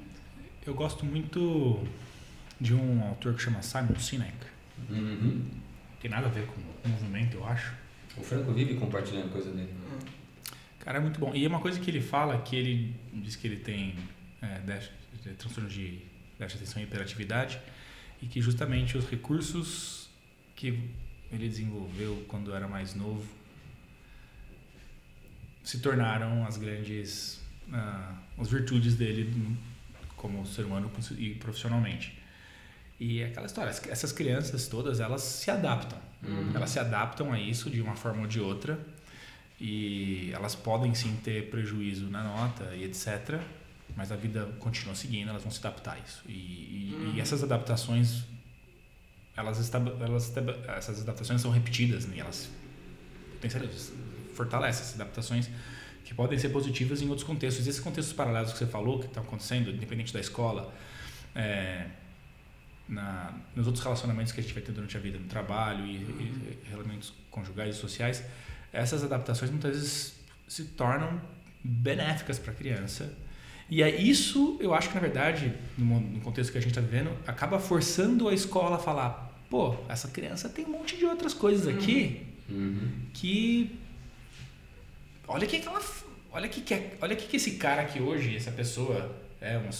Eu gosto muito de um autor que chama Simon Sinek. Uhum. Tem nada a ver com o movimento, eu acho. O Franco vive compartilhando coisa dele. Cara, é muito bom. E é uma coisa que ele fala, que ele diz que ele tem é, déficit, transtorno de déficit de atenção e hiperatividade, e que justamente os recursos que ele desenvolveu quando era mais novo se tornaram as grandes uh, as virtudes dele como ser humano e profissionalmente. E é aquela história, essas crianças todas, elas se adaptam. Uhum. Elas se adaptam a isso de uma forma ou de outra. E elas podem sim ter prejuízo na nota e etc. Mas a vida continua seguindo, elas vão se adaptar a isso. E, e, uhum. e essas adaptações, elas, elas, essas adaptações são repetidas, né? elas fortalecem essas adaptações que podem ser positivas em outros contextos. E esses contextos paralelos que você falou, que estão acontecendo, independente da escola, é, na, nos outros relacionamentos que a gente vai ter durante a vida, no trabalho e, e relacionamentos conjugais e sociais, essas adaptações muitas vezes se tornam benéficas para a criança. E é isso, eu acho que na verdade, no, contexto que a gente está vivendo, acaba forçando a escola a falar: pô, essa criança tem um monte de outras coisas aqui uhum. que. Olha que ela. Olha que, que, olha que, que esse cara aqui hoje, essa pessoa, é um,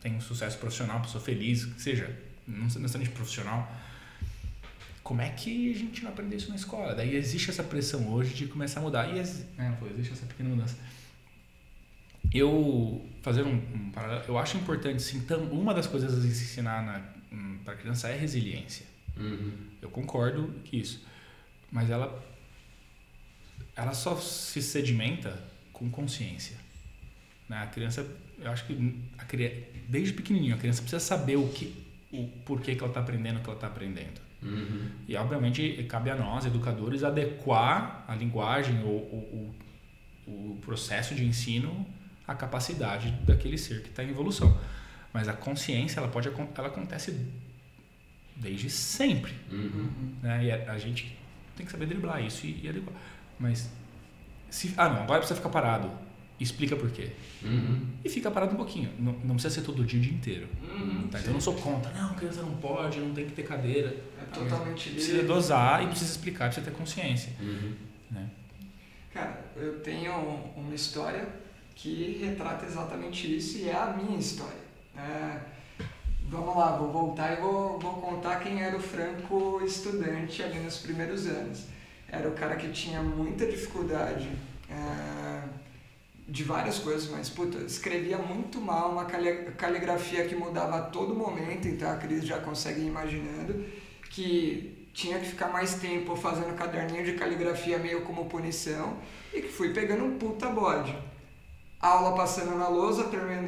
tem um sucesso profissional, pessoa feliz, que seja, não necessariamente profissional. Como é que a gente não aprendeu isso na escola? Daí existe essa pressão hoje de começar a mudar. E é, existe essa pequena mudança. Eu, fazer um, um eu acho importante, sim, uma das coisas a ensinar hum, para a criança é resiliência. Uhum. Eu concordo que isso. Mas ela, ela só se sedimenta com consciência. Né? A criança, eu acho que a, desde pequenininho a criança precisa saber o que, o porquê que ela está aprendendo o que ela está aprendendo. Uhum. E obviamente cabe a nós, educadores, adequar a linguagem ou o, o, o processo de ensino à capacidade daquele ser que está em evolução. Mas a consciência ela pode ela acontece desde sempre, uhum. né? E a, a, gente tem que saber driblar isso e, e adequar. Mas se ah não agora precisa ficar parado explica por quê. Uhum. E fica parado um pouquinho. Não, não precisa ser todo dia o dia inteiro. Uhum, tá? Então eu não sou contra. Não, a criança não pode, não tem que ter cadeira. É totalmente Precisa dosar e precisa explicar, precisa ter consciência. Uhum. Né? Cara, eu tenho uma história que retrata exatamente isso e é a minha história. É, vamos lá, vou voltar e vou, vou contar quem era o Franco estudante ali nos primeiros anos. Era o cara que tinha muita dificuldade. É, de várias coisas, mas puta, escrevia muito mal, uma caligrafia que mudava a todo momento, então a Cris já consegue ir imaginando que tinha que ficar mais tempo fazendo caderninho de caligrafia meio como punição e que fui pegando um puta bode. Aula passando na lousa,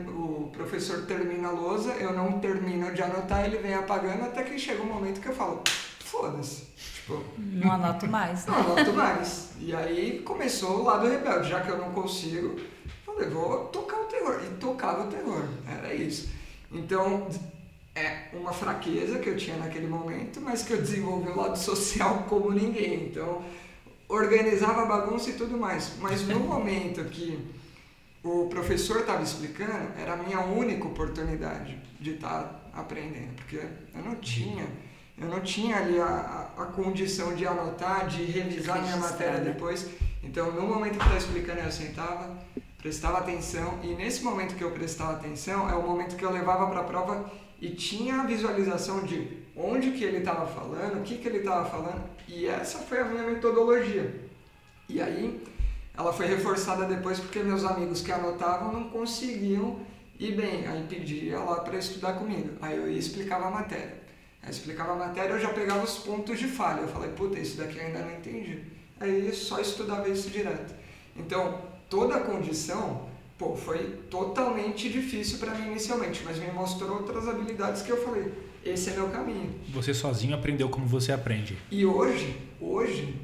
o professor termina a lousa, eu não termino de anotar, ele vem apagando até que chega um momento que eu falo, foda-se. Tipo, não anoto mais. Não anoto mais. E aí começou o lado rebelde, já que eu não consigo, falei, vou tocar o terror. E tocava o terror, era isso. Então, é uma fraqueza que eu tinha naquele momento, mas que eu desenvolvi o lado social como ninguém. Então, organizava a bagunça e tudo mais. Mas no momento que o professor estava explicando, era a minha única oportunidade de estar tá aprendendo, porque eu não tinha eu não tinha ali a, a, condição de anotar, de revisar minha matéria né? depois. Então, no momento que está explicando, eu sentava, prestava atenção, e nesse momento que eu prestava atenção, é o momento que eu levava para a prova e tinha a visualização de onde que ele estava falando, o que que ele estava falando, e essa foi a minha metodologia. E aí ela foi reforçada depois porque meus amigos que anotavam não conseguiam ir bem, aí pedia lá para estudar comigo. Aí eu ia explicava a matéria. Aí explicava a matéria, eu já pegava os pontos de falha. Eu falei, puta, isso daqui eu ainda não entendi. Aí só estudava isso direto. Então, toda a condição, pô, foi totalmente difícil para mim inicialmente, mas me mostrou outras habilidades que eu falei, esse é meu caminho. Você sozinho aprendeu como você aprende. E hoje, hoje,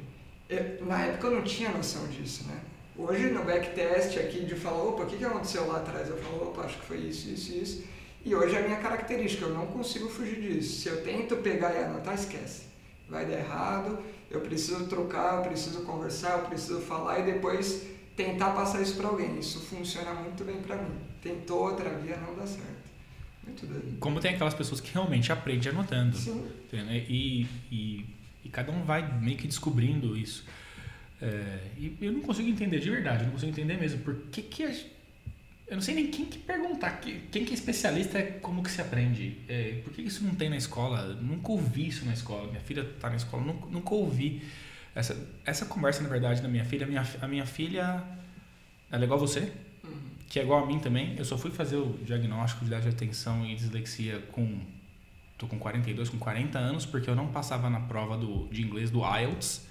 na época eu não tinha noção disso, né? Hoje no backtest aqui de falar, opa, o que, que aconteceu lá atrás? Eu falo, opa, acho que foi isso, isso, isso. E hoje é a minha característica, eu não consigo fugir disso. Se eu tento pegar e anotar, esquece. Vai dar errado, eu preciso trocar, eu preciso conversar, eu preciso falar e depois tentar passar isso para alguém. Isso funciona muito bem para mim. Tentou outra via, não dá certo. Muito doido. Como tem aquelas pessoas que realmente aprendem anotando. Sim. E, e, e cada um vai meio que descobrindo isso. É, e eu não consigo entender de verdade, eu não consigo entender mesmo. Por que que... A, eu não sei nem quem que perguntar, quem que é especialista é como que se aprende. É, por que isso não tem na escola? Nunca ouvi isso na escola. Minha filha está na escola, nunca, nunca ouvi. Essa, essa conversa, na verdade, da minha filha, a minha, a minha filha, ela é igual a você, Uhum. que é igual a mim também. Eu só fui fazer o diagnóstico de déficit de atenção e dislexia com. Tô com 42, com 40 anos, porque eu não passava na prova do, de inglês do IELTS.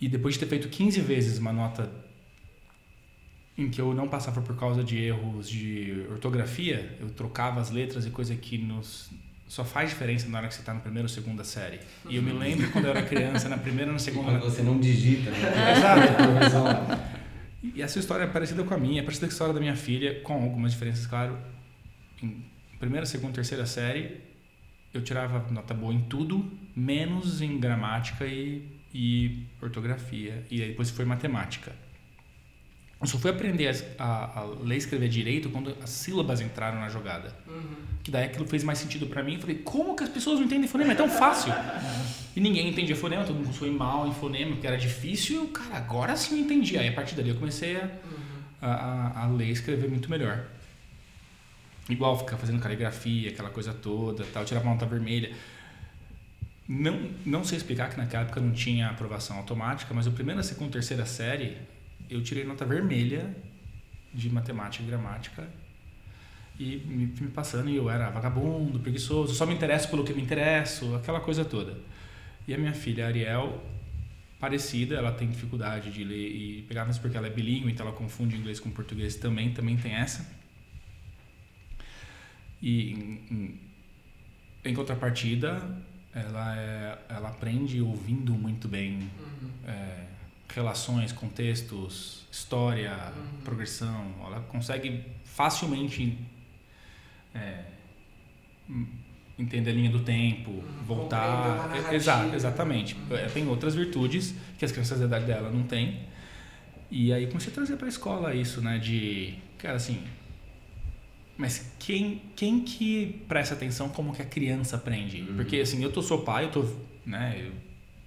E depois de ter feito 15 vezes uma nota em que eu não passava por causa de erros de ortografia, eu trocava as letras e coisa que nos só faz diferença na hora que você está na primeira ou segunda série. E eu me lembro quando eu era criança, na primeira ou na segunda. Quando você não digita, né? Exato. E essa história é parecida com a minha, é parecida com a história da minha filha, com algumas diferenças, claro. Em primeira, segunda, terceira série, eu tirava nota boa em tudo, menos em gramática e, e ortografia. E aí depois foi matemática. Eu só fui aprender a, a, a ler e escrever direito quando as sílabas entraram na jogada. Uhum. Que daí aquilo fez mais sentido pra mim. Eu falei, como que as pessoas não entendem fonema? É tão fácil. E ninguém entendia fonema, todo mundo foi mal em fonema, porque era difícil. E eu, cara, agora sim eu entendi. Aí a partir dali eu comecei a, a, a- a ler e escrever muito melhor. Igual ficar fazendo caligrafia, aquela coisa toda, tal, tirava uma nota vermelha. Não, não sei explicar que naquela época não tinha aprovação automática, mas a primeira, segunda, terceira série eu tirei nota vermelha de matemática e gramática e me, me passando e eu era vagabundo, preguiçoso, só me interesso pelo que me interesso, aquela coisa toda. E a minha filha Ariel, parecida, ela tem dificuldade de ler e pegar, mas porque ela é bilíngue, então ela confunde inglês com português também, também tem essa. E em, em, em contrapartida, ela, é, ela aprende ouvindo muito bem Uhum. é, relações, contextos, história, Uhum. progressão. Ela consegue facilmente é, hum, entender a linha do tempo, Compreender voltar. Exato, exatamente. É, Tem outras virtudes que as crianças da idade dela não têm. E aí comecei a trazer para a escola isso, né? De, cara, assim, mas quem, quem que presta atenção como que a criança aprende? Uhum. Porque assim, eu tô, sou pai, eu tô, né, eu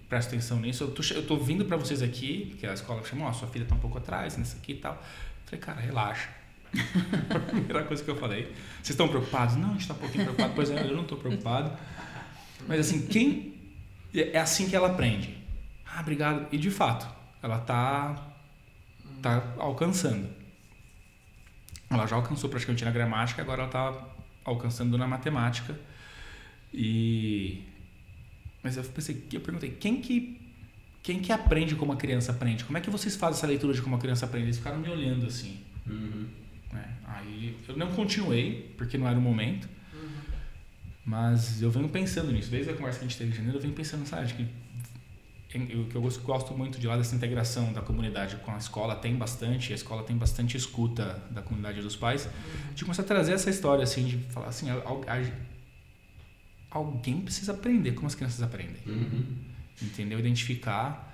presto atenção nisso, eu tô, eu tô vindo para vocês aqui, porque a escola chamou, ó, sua filha tá um pouco atrás nisso aqui e tal. Falei, cara, relaxa. A primeira coisa que eu falei. Vocês estão preocupados? Não, a gente tá um pouquinho preocupado. Pois é, eu não tô preocupado. Mas assim, quem... É assim que ela aprende. Ah, obrigado. E de fato, ela tá, tá alcançando. Ela já alcançou praticamente na gramática, agora ela está alcançando na matemática. E mas eu pensei, eu perguntei, quem que quem que aprende como a criança aprende? Como é que vocês fazem essa leitura de como a criança aprende? Eles ficaram me olhando assim, Uhum. né? Aí eu não continuei, porque não era o momento. Uhum. Mas eu venho pensando nisso. Desde a conversa que a gente teve em janeiro, eu venho pensando, sabe, que eu, que eu gosto, gosto muito de lá dessa integração da comunidade com a escola, tem bastante, a escola tem bastante escuta da comunidade dos pais, de começar a trazer essa história, assim, de falar assim, alguém precisa aprender como as crianças aprendem, Uhum. entendeu? Identificar,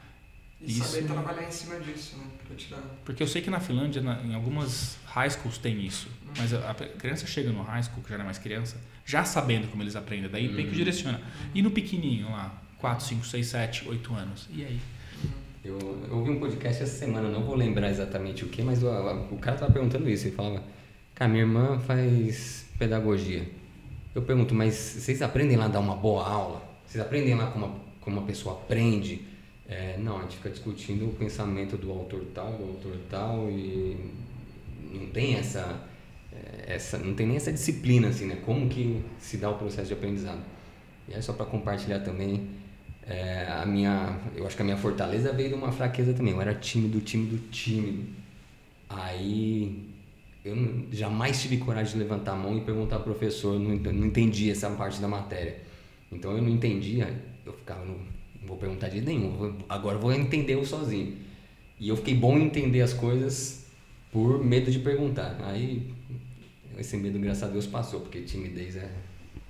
E Isso- saber trabalhar em cima disso, né? Pra tirar. porque eu sei que na Finlândia, na- em algumas high schools tem isso, mas a, a criança chega no high school, que já não é mais criança, já sabendo como eles aprendem, daí meio que Uhum. direciona. E no pequenininho lá, 4, 5, 6, 7, 8 anos, e aí? Eu, eu ouvi um podcast essa semana, não vou lembrar exatamente o que, mas o, o cara tava perguntando isso. Ele falava: Cara, minha irmã faz pedagogia. Eu pergunto, mas vocês aprendem lá a dar uma boa aula? Vocês aprendem lá como como uma pessoa aprende? É, não, a gente fica discutindo o pensamento do autor tal, do autor tal e não tem essa, é, essa não tem nem essa disciplina assim, né? Como que se dá o processo de aprendizado? E é só para compartilhar também é, a minha, eu acho que a minha fortaleza veio de uma fraqueza também. Eu era tímido, tímido, tímido. Aí eu jamais tive coragem de levantar a mão e perguntar ao professor, não, não entendi essa parte da matéria. Então eu não entendia, eu ficava, não, não vou perguntar de nenhum, agora vou entender eu sozinho. E eu fiquei bom em entender as coisas por medo de perguntar. Aí esse medo, graças a Deus, passou, porque timidez é,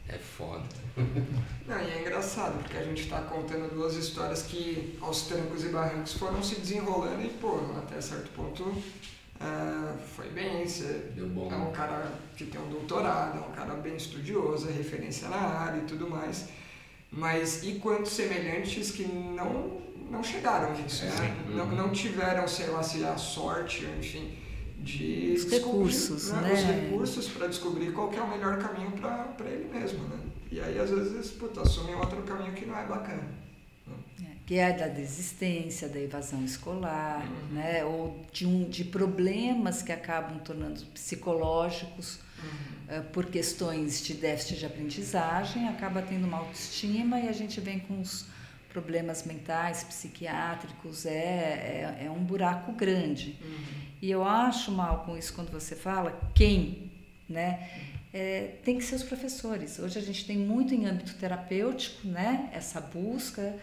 é foda. Não, e é engraçado, porque a gente está contando duas histórias que aos trancos e barrancos foram se desenrolando e, pô, até certo ponto Uh, foi bem, você Deu bom. é um cara que tem um doutorado, é um cara bem estudioso, é referência na área e tudo mais. Mas e quantos semelhantes que não, não chegaram nisso, É, né? sim. Não, Uhum. não tiveram, sei lá, se a sorte, enfim, de Os recursos, né? Os recursos para descobrir qual é o melhor caminho para ele mesmo, né? E aí, às vezes, puta, assumem outro caminho que não é bacana. É, que é da desistência, da evasão escolar, Uhum. né? ou de, um, de problemas que acabam tornando psicológicos eh, por questões de déficit de aprendizagem, acaba tendo uma autoestima e a gente vem com os problemas mentais, psiquiátricos, é, é, é um buraco grande. E eu acho mal com isso quando você fala quem, né? É, tem que ser os professores. Hoje a gente tem muito em âmbito terapêutico, né? Essa busca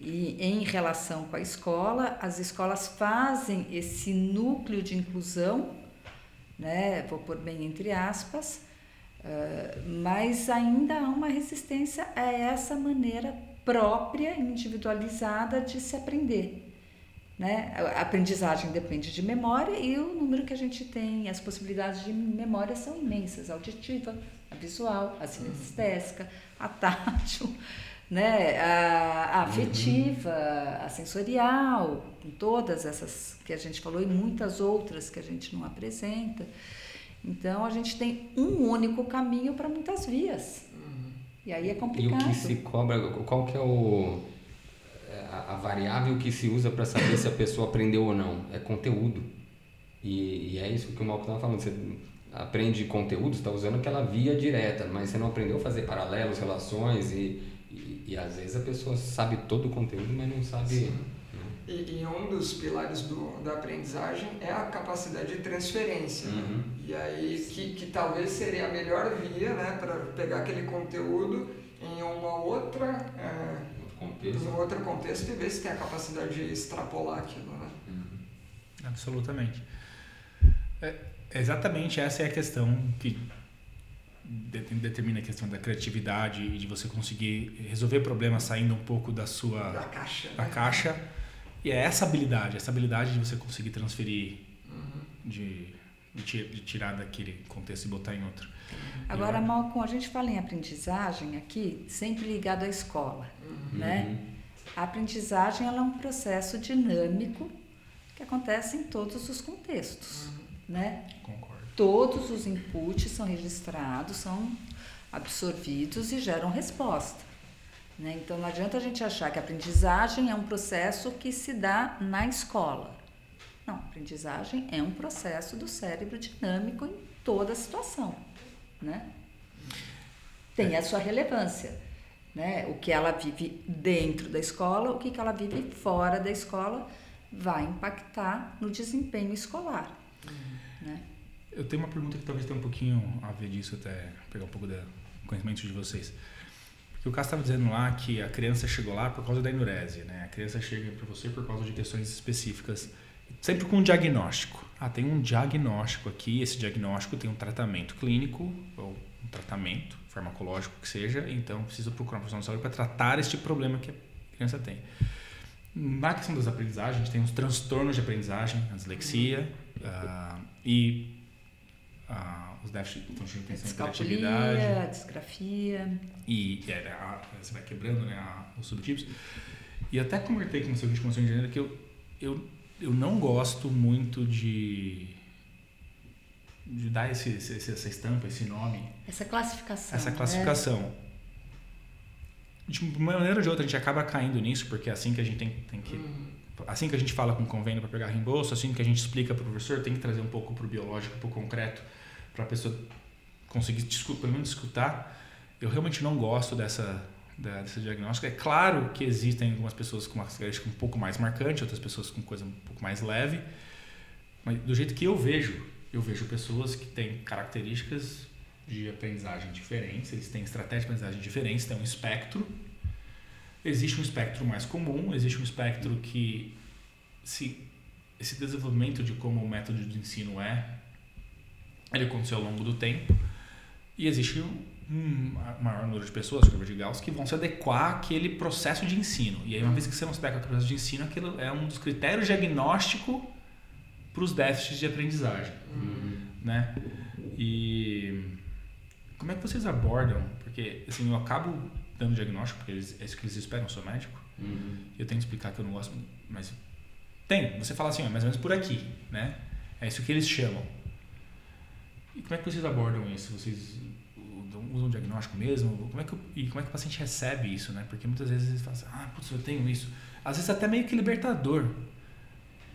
e em relação com a escola, as escolas fazem esse núcleo de inclusão, né? Vou pôr bem entre aspas, ah, mas ainda há uma resistência a essa maneira própria, individualizada de se aprender. Né? A aprendizagem depende de memória e o número que a gente tem, as possibilidades de memória são imensas: a auditiva, a visual, a sinestésica, a tátil, né? a, a afetiva, a sensorial, com todas essas que a gente falou e muitas outras que a gente não apresenta. Então a gente tem um único caminho para muitas vias. E aí é E o complicado. que se cobra, qual que é o é, a, a variável que se usa para saber se a pessoa aprendeu ou não? É conteúdo. E, e é isso que o Malco estava falando. Você aprende conteúdo, está usando aquela via direta, mas você não aprendeu a fazer paralelos, relações e, e, e às vezes a pessoa sabe todo o conteúdo, mas não sabe. Sim. E, e um dos pilares do, da aprendizagem é a capacidade de transferência. né? Uhum. E aí, que, que talvez seria a melhor via né, para pegar aquele conteúdo em uma outra, é, Contexto. um outro contexto e ver se tem a capacidade de extrapolar aquilo. Né? Uhum. Absolutamente. É, exatamente essa é a questão que de- determina a questão da criatividade e de você conseguir resolver problemas saindo um pouco da sua Da caixa. da né? caixa. E é essa habilidade, essa habilidade de você conseguir transferir, Uhum. de, de, de tirar daquele contexto e botar em outro. Agora, Eu- Malcolm, a gente fala em aprendizagem aqui, sempre ligado à escola, Uhum. né? A aprendizagem ela é um processo dinâmico que acontece em todos os contextos, né? Concordo. Todos os inputs são registrados, são absorvidos e geram resposta. Né? Então, não adianta a gente achar que a aprendizagem é um processo que se dá na escola. Não, a aprendizagem é um processo do cérebro dinâmico em toda situação. Né? Tem a sua relevância. Né? O que ela vive dentro da escola, o que que ela vive fora da escola, vai impactar no desempenho escolar. Né? Eu tenho uma pergunta que talvez tenha um pouquinho a ver disso, até pegar um pouco do conhecimento de vocês. Porque o Cássio estava dizendo lá que a criança chegou lá por causa da enurese, né? A criança chega para você por causa de questões específicas, sempre com um diagnóstico. Ah, tem um diagnóstico aqui, esse diagnóstico tem um tratamento clínico, ou um tratamento farmacológico que seja, então preciso procurar um profissional de saúde para tratar este problema que a criança tem. Na questão das aprendizagens, tem os transtornos de aprendizagem, a dislexia ah, e ah, os déficits de atenção e Descalculia, criatividade. disgrafia. E é, a- você vai quebrando né, a- os subtipos. E até comentei com a gente começou em janeiro que eu, eu, eu não gosto muito de de dar esse, esse, essa estampa, esse nome. Essa classificação. Essa classificação. Né? De uma maneira ou de outra, a gente acaba caindo nisso, porque é assim que a gente tem, tem que. Assim que a gente fala com o convênio para pegar reembolso, assim que a gente explica para o professor, tem que trazer um pouco para o biológico, para o concreto, para a pessoa conseguir pelo menos escutar. Eu realmente não gosto dessa, dessa diagnóstico. É claro que existem algumas pessoas com uma característica um pouco mais marcante, outras pessoas com coisa um pouco mais leve, mas do jeito que eu vejo, eu vejo pessoas que têm características de aprendizagem diferentes, eles têm estratégias de aprendizagem diferentes, têm um espectro. Existe um espectro mais comum, existe um espectro que se esse desenvolvimento de como o método de ensino é, ele aconteceu ao longo do tempo e existe um, maior número de pessoas, curva de Gauss, que vão se adequar àquele processo de ensino. E aí, uma vez que você não se adequa ao processo de ensino, aquilo é um dos critérios diagnósticos para os déficits de aprendizagem. Uhum. Né? E como é que vocês abordam? Porque assim, eu acabo dando diagnóstico, porque eles, é isso que eles esperam, eu sou médico. Uhum. Eu tenho que explicar que eu não gosto, mas tem. Você fala assim, ó, mais ou menos por aqui, né? É isso que eles chamam. E como é que vocês abordam isso? Vocês usam diagnóstico mesmo? Como é que, e como é que o paciente recebe isso, né? Porque muitas vezes eles falam assim, ah, putz, eu tenho isso. Às vezes até meio que libertador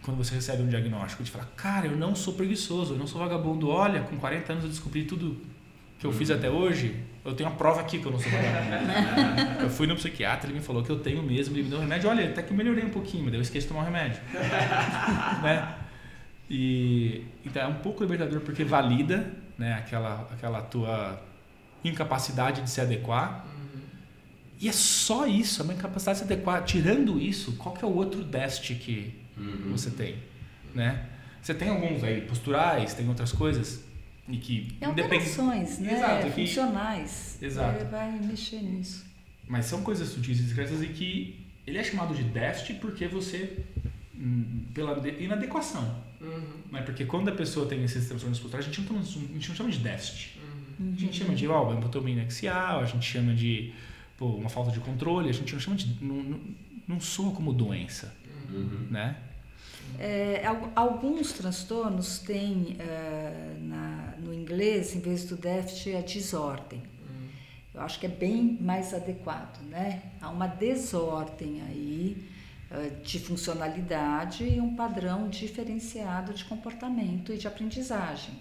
quando você recebe um diagnóstico, de falar, cara, eu não sou preguiçoso, eu não sou vagabundo. Olha, com 40 anos eu descobri tudo que eu fiz até hoje. Eu tenho uma prova aqui que eu não sou vagabundo. eu fui no psiquiatra, ele me falou que eu tenho mesmo, ele me deu um remédio. Olha, até que eu melhorei um pouquinho, mas eu esqueci de tomar o um remédio. né? E então é um pouco libertador porque valida, né, aquela aquela tua incapacidade de se adequar. Uhum. E é só isso, a minha incapacidade de se adequar. Tirando isso, qual que é o outro déficit que uhum. você tem, né? Você tem alguns aí posturais, tem outras coisas e que é alterações, né? Exato, funcionais. Que... Exato. Ele vai mexer nisso. Mas são coisas sutis e discretas e que ele é chamado de déficit porque você hum, pela inadequação, uhum. né? Porque quando a pessoa tem esses transtornos posturais, a gente não, a gente não chama de déficit. Uhum. A gente chama de embotomia axial, a gente chama de pô, uma falta de controle, a gente não chama de não, não, não soa como doença uhum. né? É, alguns transtornos têm uh, na, no inglês, em vez do déficit, a desordem. Uhum. Eu acho que é bem mais adequado, né? Há uma desordem aí de funcionalidade e um padrão diferenciado de comportamento e de aprendizagem.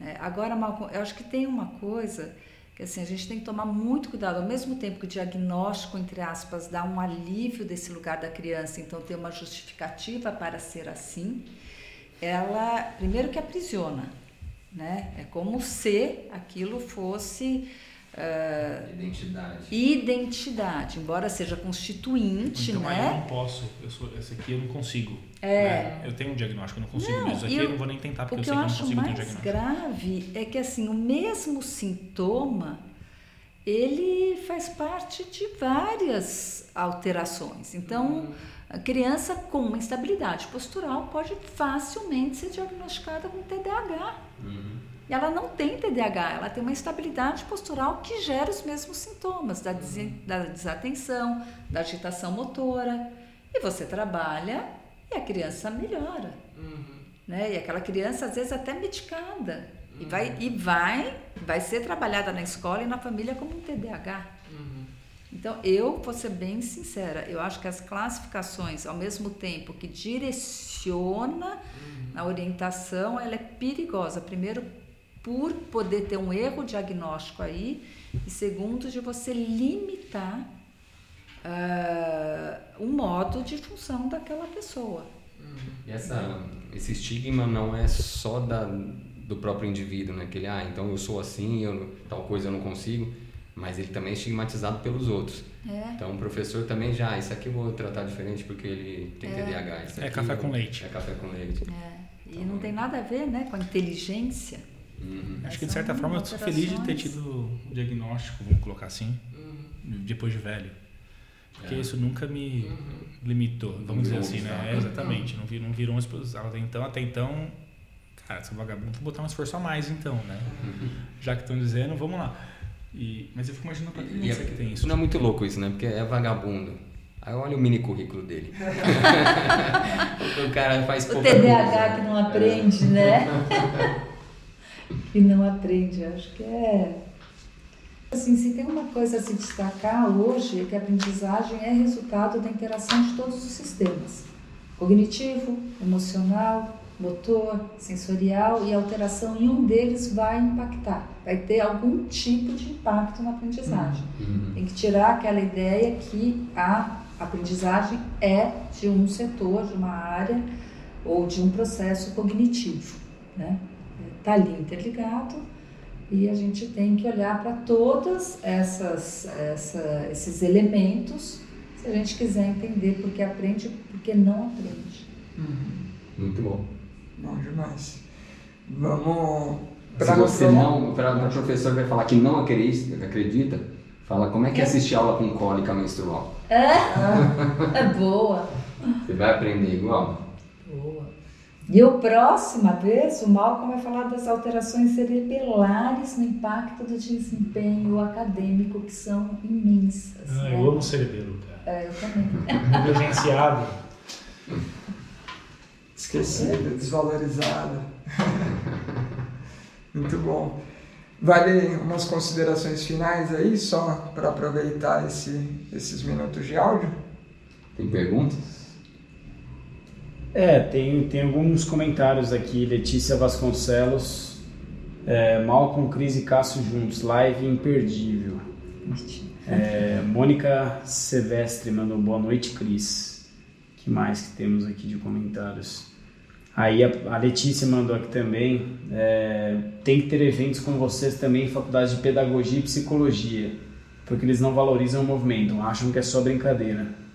É, agora, eu acho que tem uma coisa que assim, a gente tem que tomar muito cuidado. Ao mesmo tempo que o diagnóstico, entre aspas, dá um alívio desse lugar da criança, então tem uma justificativa para ser assim, ela, primeiro que aprisiona, né? É como se aquilo fosse Uh, identidade. Identidade, embora seja constituinte, então, né? eu não posso, eu sou, esse aqui eu não consigo. É. Né? Eu tenho um diagnóstico, eu não consigo não, isso aqui eu, eu, não vou nem tentar, porque eu sei que eu não consigo ter um diagnóstico. O que eu acho mais grave é que assim, o mesmo sintoma, ele faz parte de várias alterações. Então, uhum. a criança com uma instabilidade postural pode facilmente ser diagnosticada com TDAH. Uhum. E ela não tem TDAH, ela tem uma instabilidade postural que gera os mesmos sintomas da, des da desatenção, da agitação motora. E você trabalha e a criança melhora. Uhum. Né? E aquela criança, às vezes, até medicada. Uhum. E, vai, e vai, vai ser trabalhada na escola e na família como um TDAH. Uhum. Então, eu vou ser bem sincera, eu acho que as classificações, ao mesmo tempo que direciona uhum. na orientação, ela é perigosa. Primeiro, por poder ter um erro diagnóstico aí, e segundo, de você limitar uh, o modo de função daquela pessoa. E essa, esse estigma não é só da, do próprio indivíduo, né? Que ele, ah, então eu sou assim, eu, tal coisa eu não consigo, mas ele também é estigmatizado pelos outros. É. Então o professor também já, ah, isso aqui eu vou tratar diferente porque ele tem é. TDAH. Isso é café com leite. É café com leite. É. E então, não tem nada a ver né, com a inteligência. Uhum. Acho que de certa forma eu sou feliz de ter tido o diagnóstico, vamos colocar assim, uhum. depois de velho. Porque é. isso nunca me uhum. limitou, vamos dizer assim, né? É, exatamente, não, não virou uma exposição. Até então, até então, cara, sou vagabundo, vou botar um esforço a mais então, né? Uhum. Já que estão dizendo, vamos lá. E, mas eu fico imaginando pra criança é, que tem isso. Não é muito louco isso, né? Porque é vagabundo. Aí olha o mini currículo dele. o cara faz O TDAH que não aprende, né? e não aprende. Eu acho que é. Assim, se tem uma coisa a se destacar hoje é que a aprendizagem é resultado da interação de todos os sistemas: cognitivo, emocional, motor, sensorial e a alteração em um deles vai impactar, vai ter algum tipo de impacto na aprendizagem. Uhum. Tem que tirar aquela ideia que a aprendizagem é de um setor, de uma área ou de um processo cognitivo, né? Está ali interligado e a gente tem que olhar para todos essas, essa, esses elementos se a gente quiser entender porque aprende, porque não aprende. Uhum. Muito bom. Bom demais. Vamos. Se você não, para o professor vai falar que não acredita, acredita, fala como é que é assistir aula com cólica menstrual. É? É boa. Você vai aprender igual. E a próxima vez, o Malcolm vai falar das alterações cerebelares no impacto do desempenho acadêmico, que são imensas. Ah, né? Eu amo cerebelo, cara. É, eu também. Negligenciado. Esquecido, desvalorizado. Muito bom. Vale umas considerações finais aí, só para aproveitar esse, esses minutos de áudio? Tem perguntas? É, tem, tem alguns comentários aqui. Letícia Vasconcelos, é, Malcolm, Cris e Cássio juntos, live imperdível. É, Mônica Silvestre mandou boa noite, Cris. que mais que temos aqui de comentários? Aí a, a Letícia mandou aqui também. É, tem que ter eventos com vocês também em faculdade de pedagogia e psicologia, porque eles não valorizam o movimento, acham que é só brincadeira.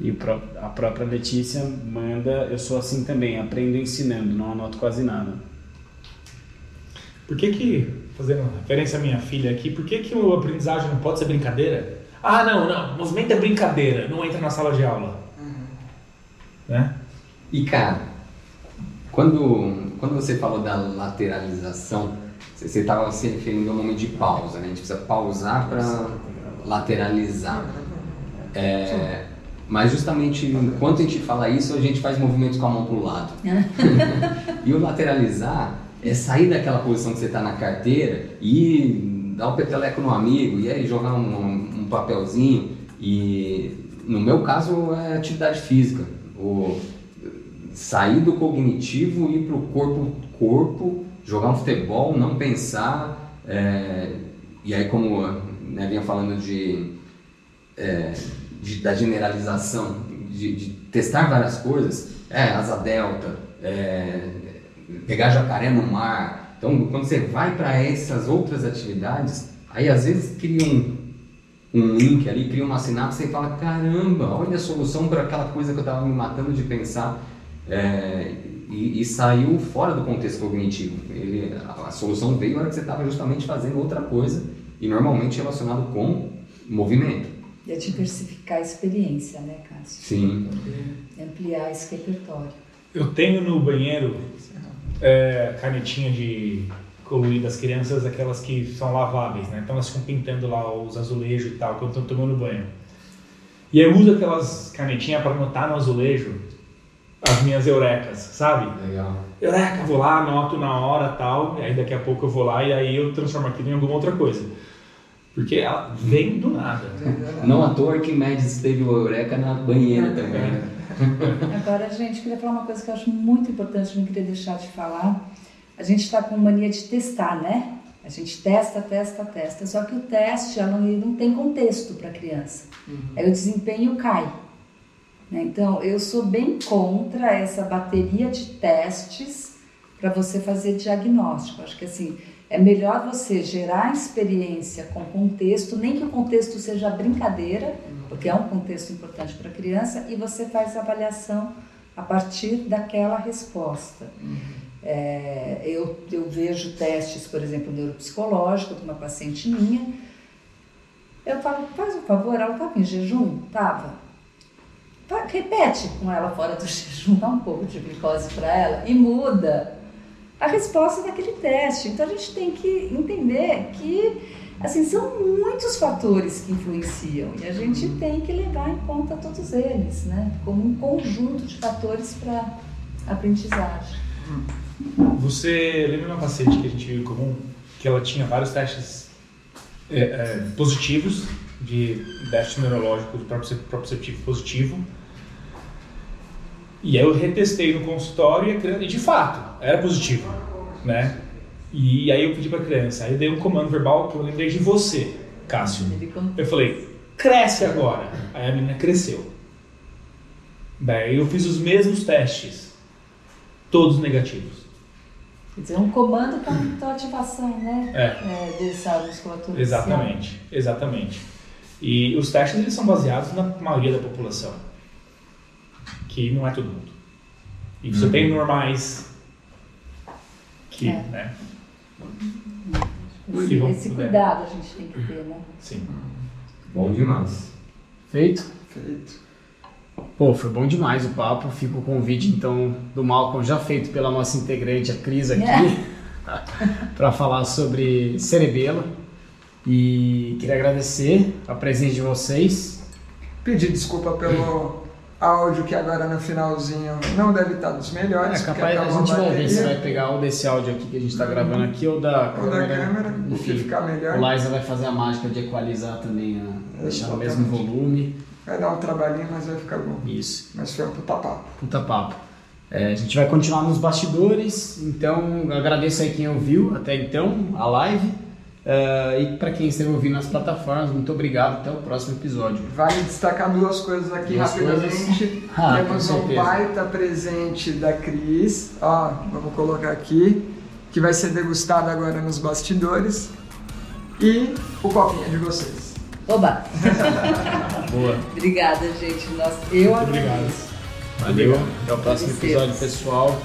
E a própria Letícia manda, eu sou assim também, aprendo ensinando, não anoto quase nada. Por que que, fazendo referência à minha filha aqui, por que que o aprendizagem não pode ser brincadeira? Ah, não, não, movimento é brincadeira, não entra na sala de aula. Uhum. Né? E cara, quando, quando você falou da lateralização, você estava se referindo ao momento de pausa, né? A gente precisa pausar para lateralizar. É, mas justamente enquanto a gente fala isso, a gente faz movimentos com a mão para o lado. e o lateralizar é sair daquela posição que você está na carteira e dar um peteleco no amigo, e aí jogar um, um papelzinho. E no meu caso é atividade física. O, sair do cognitivo e ir para o corpo corpo, jogar um futebol, não pensar. É, e aí como né, vinha falando de, é, de, da generalização, de, de, testar várias coisas, é, asa delta, é, pegar jacaré no mar. Então quando você vai para essas outras atividades, aí às vezes cria um, um link ali, cria uma sinapse e fala, caramba, olha a solução para aquela coisa que eu estava me matando de pensar é, e, e, saiu fora do contexto cognitivo. Ele, a, a solução veio na hora que você estava justamente fazendo outra coisa e normalmente relacionado com movimento. E a diversificar a experiência, né, Cássio? Sim. Ampliar esse repertório. Eu tenho no banheiro é, canetinha de colorir das crianças, aquelas que são laváveis, né? Então elas ficam pintando lá os azulejos e tal, quando estão tomando banho. E eu uso aquelas canetinhas para anotar no azulejo as minhas eurecas, sabe? Legal. Eureka, vou lá, anoto na hora tal, e aí daqui a pouco eu vou lá e aí eu transformo aquilo em alguma outra coisa. Porque ela vem do nada. Não à toa que Médici teve o Eureka na banheira também. Né? Agora, gente, queria falar uma coisa que eu acho muito importante, não queria deixar de falar. A gente está com mania de testar, né? A gente testa, testa, testa. Só que o teste ela não tem contexto para a criança. Uhum. Aí o desempenho cai. Né? Então, eu sou bem contra essa bateria de testes para você fazer diagnóstico. Acho que assim, é melhor você gerar experiência com contexto, nem que o contexto seja brincadeira, porque é um contexto importante para a criança, e você faz a avaliação a partir daquela resposta. É, eu, eu vejo testes, por exemplo, neuropsicológico de uma paciente minha. Eu falo, faz um favor, ela estava em jejum? Estava repete com ela fora do jejum, dá um pouco de glicose para ela e muda a resposta daquele teste. Então a gente tem que entender que assim são muitos fatores que influenciam e a gente tem que levar em conta todos eles, né? Como um conjunto de fatores para aprendizagem. Você lembra uma paciente que a gente viu em comum? Que ela tinha vários testes é, é, positivos, de déficit neurológico proprioceptivo positivo. E aí eu retestei no consultório e, e de fato, era positivo, né? E aí eu pedi para a criança, aí eu dei um comando verbal que eu lembrei de você, Cássio. Eu falei, cresce agora. Aí a menina cresceu. Daí eu fiz os mesmos testes, todos negativos. Quer dizer, um comando para ativação, né? É. é dessa musculatura. Exatamente, exatamente. E os testes eles são baseados na maioria da população, que não é todo mundo. E você uhum. tem normais que, é. né? Esse, esse cuidado a gente tem que ter, né? Sim. Bom demais. Feito? Feito. Pô, foi bom demais o papo. Fica o convite então do Malcolm já feito pela nossa integrante, a Cris aqui, é. para falar sobre cerebelo. E queria agradecer a presença de vocês. Pedir desculpa pelo áudio que agora no finalzinho não deve estar dos melhores. É capaz a gente vai ver se vai pegar ou desse áudio aqui que a gente está gravando aqui ou da ou câmera. da câmera, Enfim, o que ficar melhor. O Liza vai fazer a mágica de equalizar também, a, deixar no mesmo volume. Vai dar um trabalhinho, mas vai ficar bom. Isso. Mas foi um puta papo. Puta papo. É, a gente vai continuar nos bastidores, então agradeço aí quem ouviu até então a live. Uh, e para quem esteve ouvindo nas plataformas, muito obrigado. Até o próximo episódio. Vale destacar duas coisas aqui duas rapidamente. Coisas. Ah, Temos um baita presente da Cris. Ó, vamos colocar aqui. Que vai ser degustado agora nos bastidores. E o copinho de vocês. Oba! Boa. Obrigada, gente. Nossa, eu Muito obrigado. Valeu. Até o próximo episódio, pessoal.